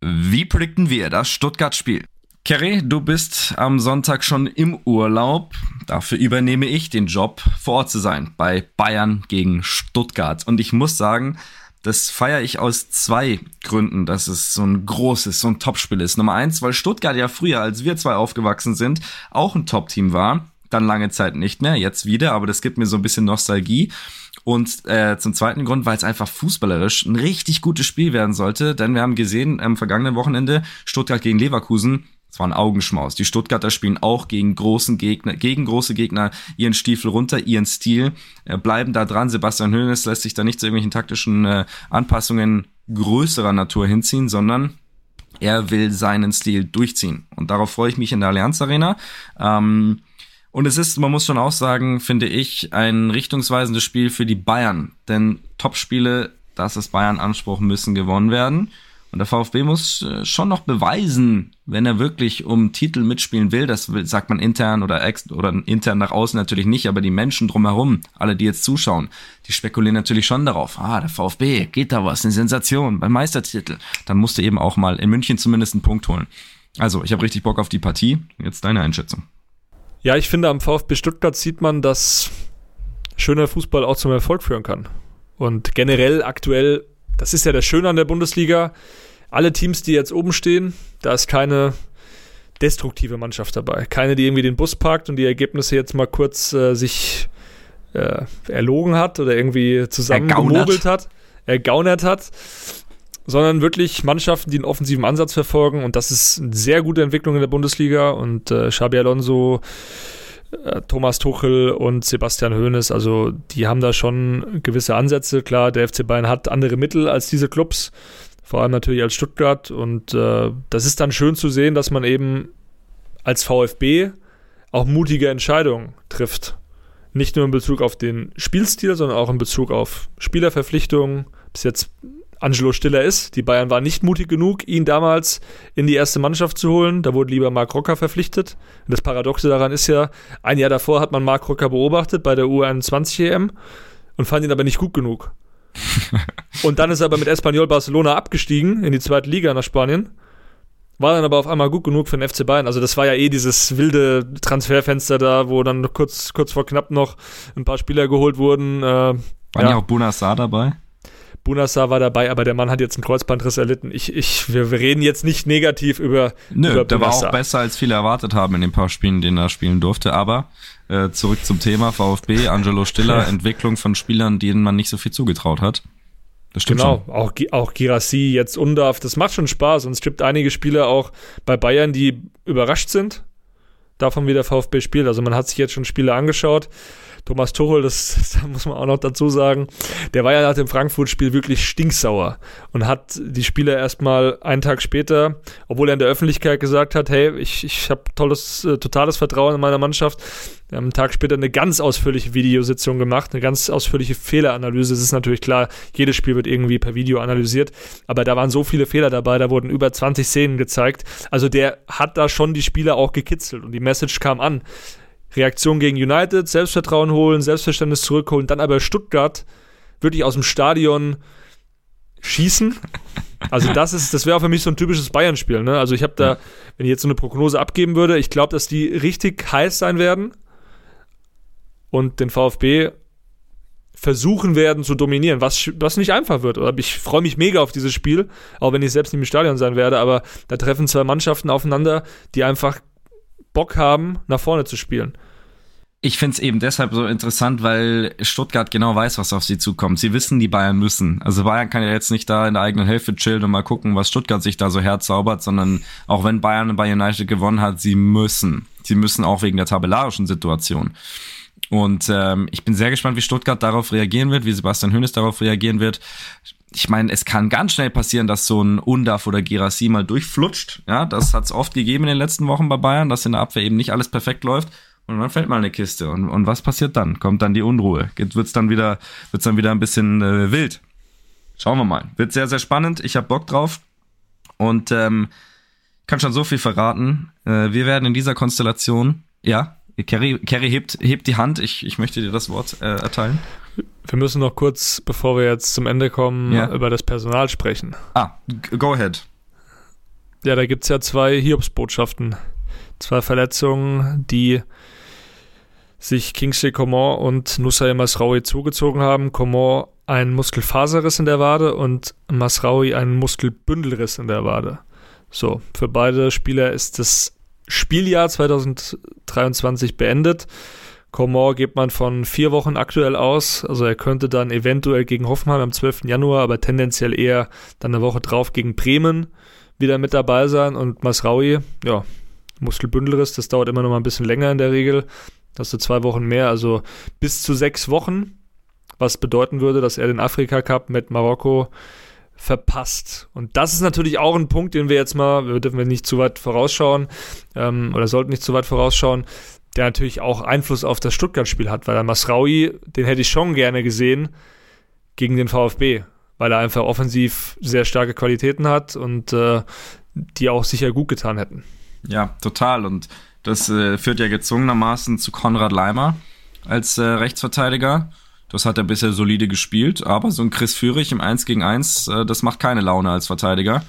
Wie predikten wir das Stuttgart-Spiel? Kerry, du bist am Sonntag schon im Urlaub. Dafür übernehme ich den Job, vor Ort zu sein bei Bayern gegen Stuttgart. Und ich muss sagen, das feiere ich aus zwei Gründen, dass es so ein großes, so ein Topspiel ist. Nummer eins, weil Stuttgart ja früher, als wir zwei aufgewachsen sind, auch ein Top-Team war. Dann lange Zeit nicht mehr, jetzt wieder, aber das gibt mir so ein bisschen Nostalgie. Und äh, zum zweiten Grund, weil es einfach fußballerisch ein richtig gutes Spiel werden sollte. Denn wir haben gesehen am vergangenen Wochenende Stuttgart gegen Leverkusen. Es war ein Augenschmaus. Die Stuttgarter spielen auch gegen großen Gegner, gegen große Gegner ihren Stiefel runter, ihren Stil, äh, bleiben da dran. Sebastian Hönes lässt sich da nicht zu irgendwelchen taktischen äh, Anpassungen größerer Natur hinziehen, sondern Er will seinen Stil durchziehen. Und darauf freue ich mich in der Allianz Arena. Ähm, und es ist, man muss schon auch sagen, finde ich, ein richtungsweisendes Spiel für die Bayern. Denn Topspiele, das ist Bayern Anspruch, müssen gewonnen werden. Und der VfB muss äh, schon noch beweisen, wenn er wirklich um Titel mitspielen will. Das sagt man intern oder ex oder intern nach außen natürlich nicht, aber die Menschen drumherum, alle, die jetzt zuschauen, die spekulieren natürlich schon darauf. Ah, der VfB, geht da was, eine Sensation beim Meistertitel. Dann musste eben auch mal in München zumindest einen Punkt holen. Also, ich habe richtig Bock auf die Partie. Jetzt deine Einschätzung. Ja, ich finde, am VfB Stuttgart sieht man, dass schöner Fußball auch zum Erfolg führen kann. Und generell aktuell, das ist ja das Schöne an der Bundesliga, alle Teams, die jetzt oben stehen, da ist keine destruktive Mannschaft dabei. Keine, die irgendwie den Bus parkt und die Ergebnisse jetzt mal kurz äh, sich äh, erlogen hat oder irgendwie zusammengemogelt hat, ergaunert hat, sondern wirklich Mannschaften, die einen offensiven Ansatz verfolgen und das ist eine sehr gute Entwicklung in der Bundesliga und äh, Xabi Alonso, äh, Thomas Tuchel und Sebastian Hoeneß, also die haben da schon gewisse Ansätze. Klar, der FC Bayern hat andere Mittel als diese Clubs, vor allem natürlich als Stuttgart. Und äh, das ist dann schön zu sehen, dass man eben als VfB auch mutige Entscheidungen trifft. Nicht nur in Bezug auf den Spielstil, sondern auch in Bezug auf Spielerverpflichtungen. Bis jetzt Angelo Stiller ist. Die Bayern waren nicht mutig genug, ihn damals in die erste Mannschaft zu holen. Da wurde lieber Marc Rocker verpflichtet. Und das Paradoxe daran ist ja, ein Jahr davor hat man Marc Rocker beobachtet bei der U21 EM und fand ihn aber nicht gut genug. und dann ist er aber mit Espanyol Barcelona abgestiegen in die zweite Liga nach Spanien. War dann aber auf einmal gut genug für den FC Bayern. Also das war ja eh dieses wilde Transferfenster da, wo dann kurz, kurz vor knapp noch ein paar Spieler geholt wurden. Äh, War ja. auch Bunassar dabei? Bunassar war dabei, aber der Mann hat jetzt einen Kreuzbandriss erlitten. Ich, ich, wir, wir reden jetzt nicht negativ über. Nö, über der war auch besser, als viele erwartet haben in den paar Spielen, denen er spielen durfte. Aber äh, zurück zum Thema VfB, Angelo Stiller, Entwicklung von Spielern, denen man nicht so viel zugetraut hat. Das stimmt genau, schon. auch, auch Girassi, jetzt Undarf, das macht schon Spaß. Und es gibt einige Spieler auch bei Bayern, die überrascht sind davon, wie der VfB spielt. Also man hat sich jetzt schon Spiele angeschaut. Thomas Tuchel, das, das muss man auch noch dazu sagen, der war ja nach dem Frankfurt-Spiel wirklich stinksauer und hat die Spieler erstmal einen Tag später, obwohl er in der Öffentlichkeit gesagt hat, hey, ich, ich habe tolles, äh, totales Vertrauen in meiner Mannschaft, einen Tag später eine ganz ausführliche Videositzung gemacht, eine ganz ausführliche Fehleranalyse. Es ist natürlich klar, jedes Spiel wird irgendwie per Video analysiert, aber da waren so viele Fehler dabei, da wurden über 20 Szenen gezeigt. Also der hat da schon die Spieler auch gekitzelt und die Message kam an. Reaktion gegen United, Selbstvertrauen holen, Selbstverständnis zurückholen, dann aber Stuttgart wirklich aus dem Stadion schießen. Also das ist, das wäre für mich so ein typisches Bayern-Spiel. Ne? Also ich habe da, wenn ich jetzt so eine Prognose abgeben würde, ich glaube, dass die richtig heiß sein werden und den VfB versuchen werden zu dominieren, was, was nicht einfach wird. Ich freue mich mega auf dieses Spiel, auch wenn ich selbst nicht im Stadion sein werde, aber da treffen zwei Mannschaften aufeinander, die einfach Bock haben, nach vorne zu spielen. Ich finde es eben deshalb so interessant, weil Stuttgart genau weiß, was auf sie zukommt. Sie wissen, die Bayern müssen. Also Bayern kann ja jetzt nicht da in der eigenen Hälfte chillen und mal gucken, was Stuttgart sich da so herzaubert, sondern auch wenn Bayern bei United gewonnen hat, sie müssen. Sie müssen auch wegen der tabellarischen Situation. Und ähm, ich bin sehr gespannt, wie Stuttgart darauf reagieren wird, wie Sebastian Hönes darauf reagieren wird ich meine, es kann ganz schnell passieren, dass so ein Undaf oder Girassi mal durchflutscht. Ja, das hat es oft gegeben in den letzten Wochen bei Bayern, dass in der Abwehr eben nicht alles perfekt läuft. Und dann fällt mal eine Kiste. Und, und was passiert dann? Kommt dann die Unruhe? Wird's dann wieder, wird's dann wieder ein bisschen äh, wild? Schauen wir mal. Wird sehr, sehr spannend. Ich habe Bock drauf. Und ähm, kann schon so viel verraten. Äh, wir werden in dieser Konstellation, ja, Kerry, Kerry hebt, hebt die Hand. Ich, ich möchte dir das Wort äh, erteilen. Wir müssen noch kurz, bevor wir jetzt zum Ende kommen, ja. über das Personal sprechen. Ah, go ahead. Ja, da gibt es ja zwei Hiobsbotschaften. Zwei Verletzungen, die sich Kingsley Coman und Nusay Masraoui zugezogen haben. Coman ein Muskelfaserriss in der Wade und Masraoui einen Muskelbündelriss in der Wade. So, für beide Spieler ist das Spieljahr 2023 beendet. Komor geht man von vier Wochen aktuell aus. Also er könnte dann eventuell gegen Hoffenheim am 12. Januar, aber tendenziell eher dann eine Woche drauf gegen Bremen wieder mit dabei sein. Und Masraui, ja, Muskelbündelriss, das dauert immer noch mal ein bisschen länger in der Regel. Das sind zwei Wochen mehr, also bis zu sechs Wochen, was bedeuten würde, dass er den Afrika Cup mit Marokko verpasst. Und das ist natürlich auch ein Punkt, den wir jetzt mal, wir dürfen nicht zu weit vorausschauen ähm, oder sollten nicht zu weit vorausschauen, der natürlich auch Einfluss auf das Stuttgart-Spiel hat, weil der Masraui, den hätte ich schon gerne gesehen gegen den VfB, weil er einfach offensiv sehr starke Qualitäten hat und äh, die auch sicher gut getan hätten. Ja, total. Und das äh, führt ja gezwungenermaßen zu Konrad Leimer als äh, Rechtsverteidiger. Das hat er bisher solide gespielt, aber so ein Chris Führig im 1 gegen 1, äh, das macht keine Laune als Verteidiger.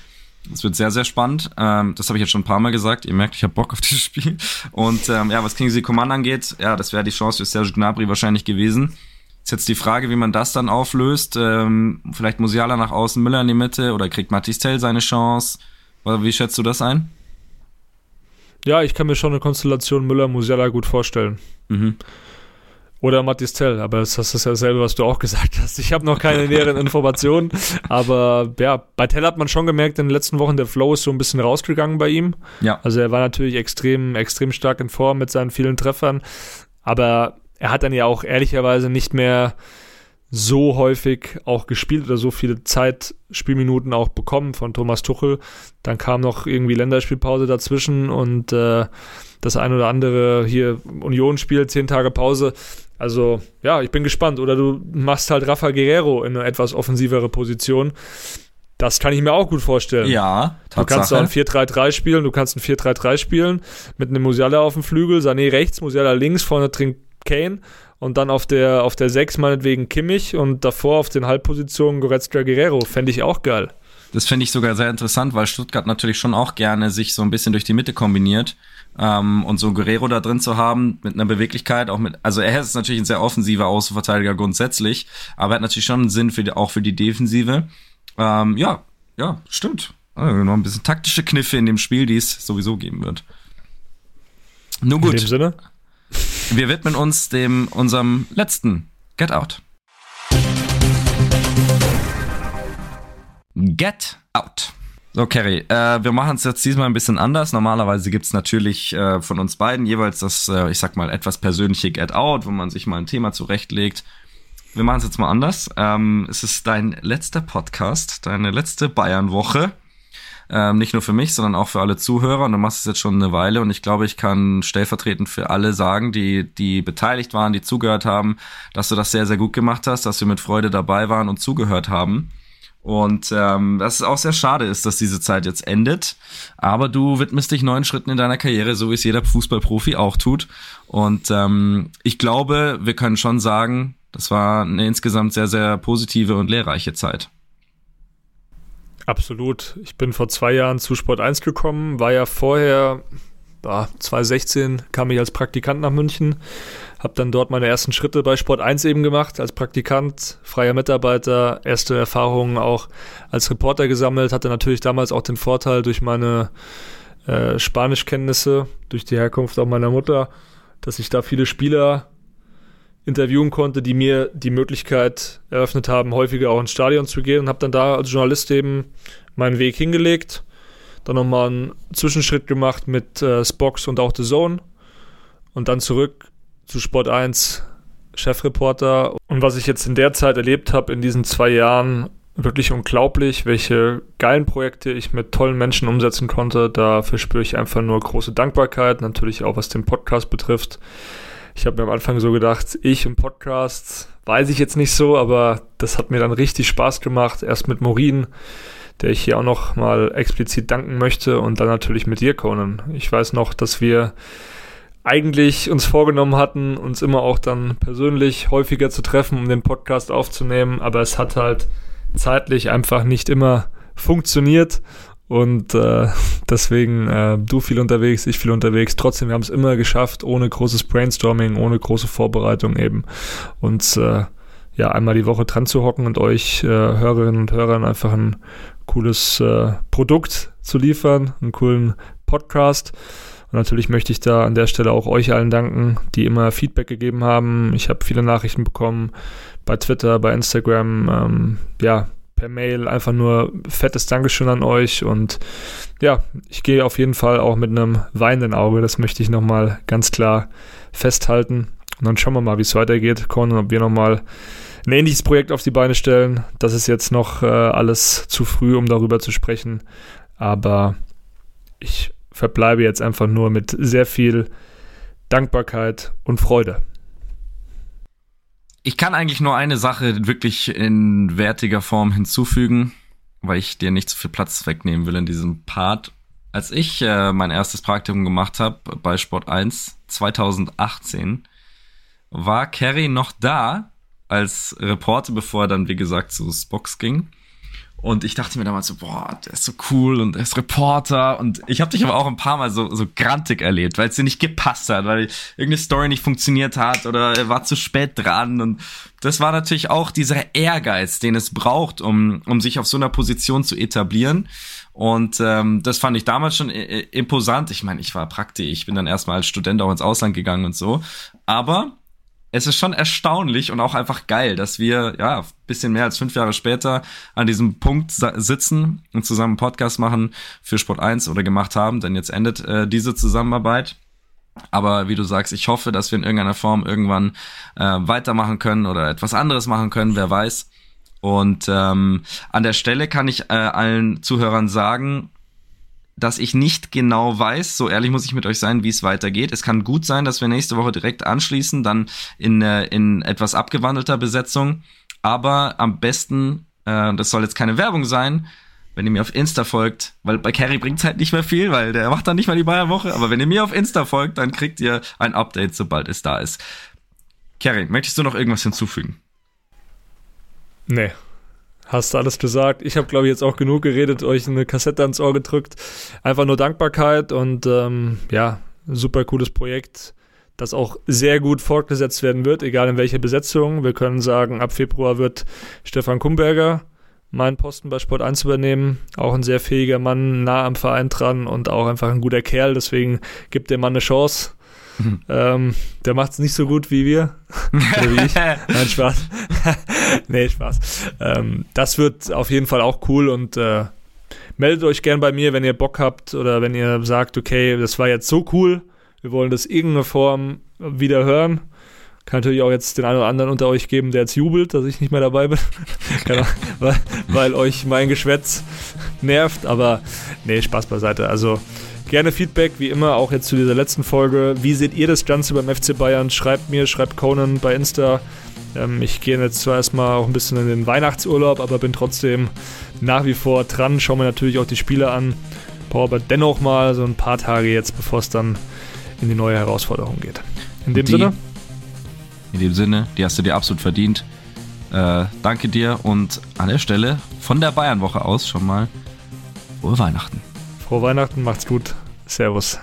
Es wird sehr, sehr spannend. Ähm, das habe ich jetzt schon ein paar Mal gesagt. Ihr merkt, ich habe Bock auf dieses Spiel. Und ähm, ja, was Kingsley Coman angeht, ja, das wäre die Chance für Serge Gnabry wahrscheinlich gewesen. Ist jetzt die Frage, wie man das dann auflöst. Ähm, vielleicht Musiala nach außen, Müller in die Mitte oder kriegt Matistel seine Chance? Wie schätzt du das ein? Ja, ich kann mir schon eine Konstellation Müller-Musiala gut vorstellen. Mhm. Oder Matthias Tell, aber das ist ja dasselbe, was du auch gesagt hast. Ich habe noch keine näheren Informationen, aber ja, bei Tell hat man schon gemerkt, in den letzten Wochen der Flow ist so ein bisschen rausgegangen bei ihm. Ja. Also er war natürlich extrem, extrem stark in Form mit seinen vielen Treffern, aber er hat dann ja auch ehrlicherweise nicht mehr so häufig auch gespielt oder so viele Zeit, Spielminuten auch bekommen von Thomas Tuchel. Dann kam noch irgendwie Länderspielpause dazwischen und äh, das ein oder andere hier Union-Spiel, zehn Tage Pause. Also, ja, ich bin gespannt. Oder du machst halt Rafa Guerrero in eine etwas offensivere Position. Das kann ich mir auch gut vorstellen. Ja, Tatsache. Du kannst auch ein 4-3-3 spielen, du kannst ein 4-3-3 spielen mit einem Musiala auf dem Flügel, Sané rechts, Musiala links, vorne trinkt Kane und dann auf der, auf der 6 meinetwegen Kimmich und davor auf den Halbpositionen Goretzka Guerrero. Fände ich auch geil. Das finde ich sogar sehr interessant, weil Stuttgart natürlich schon auch gerne sich so ein bisschen durch die Mitte kombiniert. Ähm, und so Guerrero da drin zu haben, mit einer Beweglichkeit, auch mit, also er ist natürlich ein sehr offensiver Außenverteidiger grundsätzlich, aber er hat natürlich schon einen Sinn für die, auch für die Defensive. Ähm, ja, ja, stimmt. Also noch ein bisschen taktische Kniffe in dem Spiel, die es sowieso geben wird. Nun gut. In dem Sinne? Wir widmen uns dem unserem letzten Get Out. Get Out. So, Kerry, äh, wir machen es jetzt diesmal ein bisschen anders. Normalerweise gibt's natürlich äh, von uns beiden jeweils das, äh, ich sag mal, etwas persönliche Get Out, wo man sich mal ein Thema zurechtlegt. Wir machen es jetzt mal anders. Ähm, es ist dein letzter Podcast, deine letzte Bayern-Woche. Ähm, nicht nur für mich, sondern auch für alle Zuhörer. Und du machst es jetzt schon eine Weile. Und ich glaube, ich kann stellvertretend für alle sagen, die, die beteiligt waren, die zugehört haben, dass du das sehr, sehr gut gemacht hast, dass wir mit Freude dabei waren und zugehört haben. Und ähm, dass es auch sehr schade ist, dass diese Zeit jetzt endet. Aber du widmest dich neuen Schritten in deiner Karriere, so wie es jeder Fußballprofi auch tut. Und ähm, ich glaube, wir können schon sagen, das war eine insgesamt sehr, sehr positive und lehrreiche Zeit. Absolut. Ich bin vor zwei Jahren zu Sport 1 gekommen, war ja vorher, ah, 2016 kam ich als Praktikant nach München, habe dann dort meine ersten Schritte bei Sport 1 eben gemacht, als Praktikant, freier Mitarbeiter, erste Erfahrungen auch als Reporter gesammelt, hatte natürlich damals auch den Vorteil durch meine äh, Spanischkenntnisse, durch die Herkunft auch meiner Mutter, dass ich da viele Spieler interviewen konnte, die mir die Möglichkeit eröffnet haben, häufiger auch ins Stadion zu gehen und habe dann da als Journalist eben meinen Weg hingelegt. Dann nochmal einen Zwischenschritt gemacht mit äh, Spox und auch The Zone und dann zurück zu Sport 1 Chefreporter. Und was ich jetzt in der Zeit erlebt habe, in diesen zwei Jahren, wirklich unglaublich, welche geilen Projekte ich mit tollen Menschen umsetzen konnte. Dafür spüre ich einfach nur große Dankbarkeit, natürlich auch was den Podcast betrifft. Ich habe mir am Anfang so gedacht, ich im Podcast weiß ich jetzt nicht so, aber das hat mir dann richtig Spaß gemacht. Erst mit Morin, der ich hier auch noch mal explizit danken möchte und dann natürlich mit dir, Conan. Ich weiß noch, dass wir eigentlich uns vorgenommen hatten, uns immer auch dann persönlich häufiger zu treffen, um den Podcast aufzunehmen, aber es hat halt zeitlich einfach nicht immer funktioniert und äh, deswegen äh, du viel unterwegs, ich viel unterwegs. Trotzdem, wir haben es immer geschafft, ohne großes Brainstorming, ohne große Vorbereitung eben, uns äh, ja einmal die Woche dran zu hocken und euch äh, Hörerinnen und Hörern einfach ein cooles äh, Produkt zu liefern, einen coolen Podcast. Und natürlich möchte ich da an der Stelle auch euch allen danken, die immer Feedback gegeben haben. Ich habe viele Nachrichten bekommen bei Twitter, bei Instagram. Ähm, ja, per Mail einfach nur fettes Dankeschön an euch und ja, ich gehe auf jeden Fall auch mit einem weinenden Auge, das möchte ich nochmal ganz klar festhalten und dann schauen wir mal, wie es weitergeht, Con, ob wir nochmal ein ähnliches Projekt auf die Beine stellen. Das ist jetzt noch äh, alles zu früh, um darüber zu sprechen. Aber ich verbleibe jetzt einfach nur mit sehr viel Dankbarkeit und Freude. Ich kann eigentlich nur eine Sache wirklich in wertiger Form hinzufügen, weil ich dir nicht zu viel Platz wegnehmen will in diesem Part. Als ich äh, mein erstes Praktikum gemacht habe bei Sport 1 2018, war Kerry noch da als Reporter, bevor er dann, wie gesagt, zu Spox ging. Und ich dachte mir damals so, boah, der ist so cool und der ist Reporter. Und ich habe dich aber auch ein paar Mal so, so grantig erlebt, weil es dir nicht gepasst hat, weil irgendeine Story nicht funktioniert hat oder er war zu spät dran. Und das war natürlich auch dieser Ehrgeiz, den es braucht, um, um sich auf so einer Position zu etablieren. Und ähm, das fand ich damals schon imposant. Ich meine, ich war praktisch, ich bin dann erstmal als Student auch ins Ausland gegangen und so. Aber es ist schon erstaunlich und auch einfach geil, dass wir, ja, bisschen mehr als fünf Jahre später an diesem Punkt sitzen und zusammen einen Podcast machen für Sport 1 oder gemacht haben, denn jetzt endet äh, diese Zusammenarbeit. Aber wie du sagst, ich hoffe, dass wir in irgendeiner Form irgendwann äh, weitermachen können oder etwas anderes machen können, wer weiß. Und ähm, an der Stelle kann ich äh, allen Zuhörern sagen, dass ich nicht genau weiß, so ehrlich muss ich mit euch sein, wie es weitergeht. Es kann gut sein, dass wir nächste Woche direkt anschließen, dann in, äh, in etwas abgewandelter Besetzung. Aber am besten, äh, das soll jetzt keine Werbung sein, wenn ihr mir auf Insta folgt, weil bei Carrie bringt's halt nicht mehr viel, weil der macht dann nicht mal die Bayern-Woche, aber wenn ihr mir auf Insta folgt, dann kriegt ihr ein Update, sobald es da ist. Carrie, möchtest du noch irgendwas hinzufügen? Nee, Hast du alles gesagt. Ich habe, glaube ich, jetzt auch genug geredet, euch eine Kassette ans Ohr gedrückt. Einfach nur Dankbarkeit und ähm, ja, super cooles Projekt, das auch sehr gut fortgesetzt werden wird, egal in welcher Besetzung. Wir können sagen, ab Februar wird Stefan Kumberger meinen Posten bei Sport 1 übernehmen. Auch ein sehr fähiger Mann, nah am Verein dran und auch einfach ein guter Kerl. Deswegen gibt dem Mann eine Chance. Ähm, der macht es nicht so gut wie wir. Oder wie ich. Nein, Spaß. nee, Spaß. Ähm, das wird auf jeden Fall auch cool und äh, meldet euch gern bei mir, wenn ihr Bock habt oder wenn ihr sagt, okay, das war jetzt so cool, wir wollen das irgendeine Form wieder hören. Kann natürlich auch jetzt den einen oder anderen unter euch geben, der jetzt jubelt, dass ich nicht mehr dabei bin. genau, weil, weil euch mein Geschwätz nervt, aber nee, Spaß beiseite. Also Gerne Feedback, wie immer, auch jetzt zu dieser letzten Folge. Wie seht ihr das Ganze beim FC Bayern? Schreibt mir, schreibt Conan bei Insta. Ähm, ich gehe jetzt zwar erstmal auch ein bisschen in den Weihnachtsurlaub, aber bin trotzdem nach wie vor dran. Schaue mir natürlich auch die Spiele an. Brauche aber dennoch mal so ein paar Tage jetzt, bevor es dann in die neue Herausforderung geht. In dem die, Sinne? In dem Sinne, die hast du dir absolut verdient. Äh, danke dir und an der Stelle von der Bayernwoche aus schon mal frohe Weihnachten. Frohe Weihnachten, macht's gut. Servus.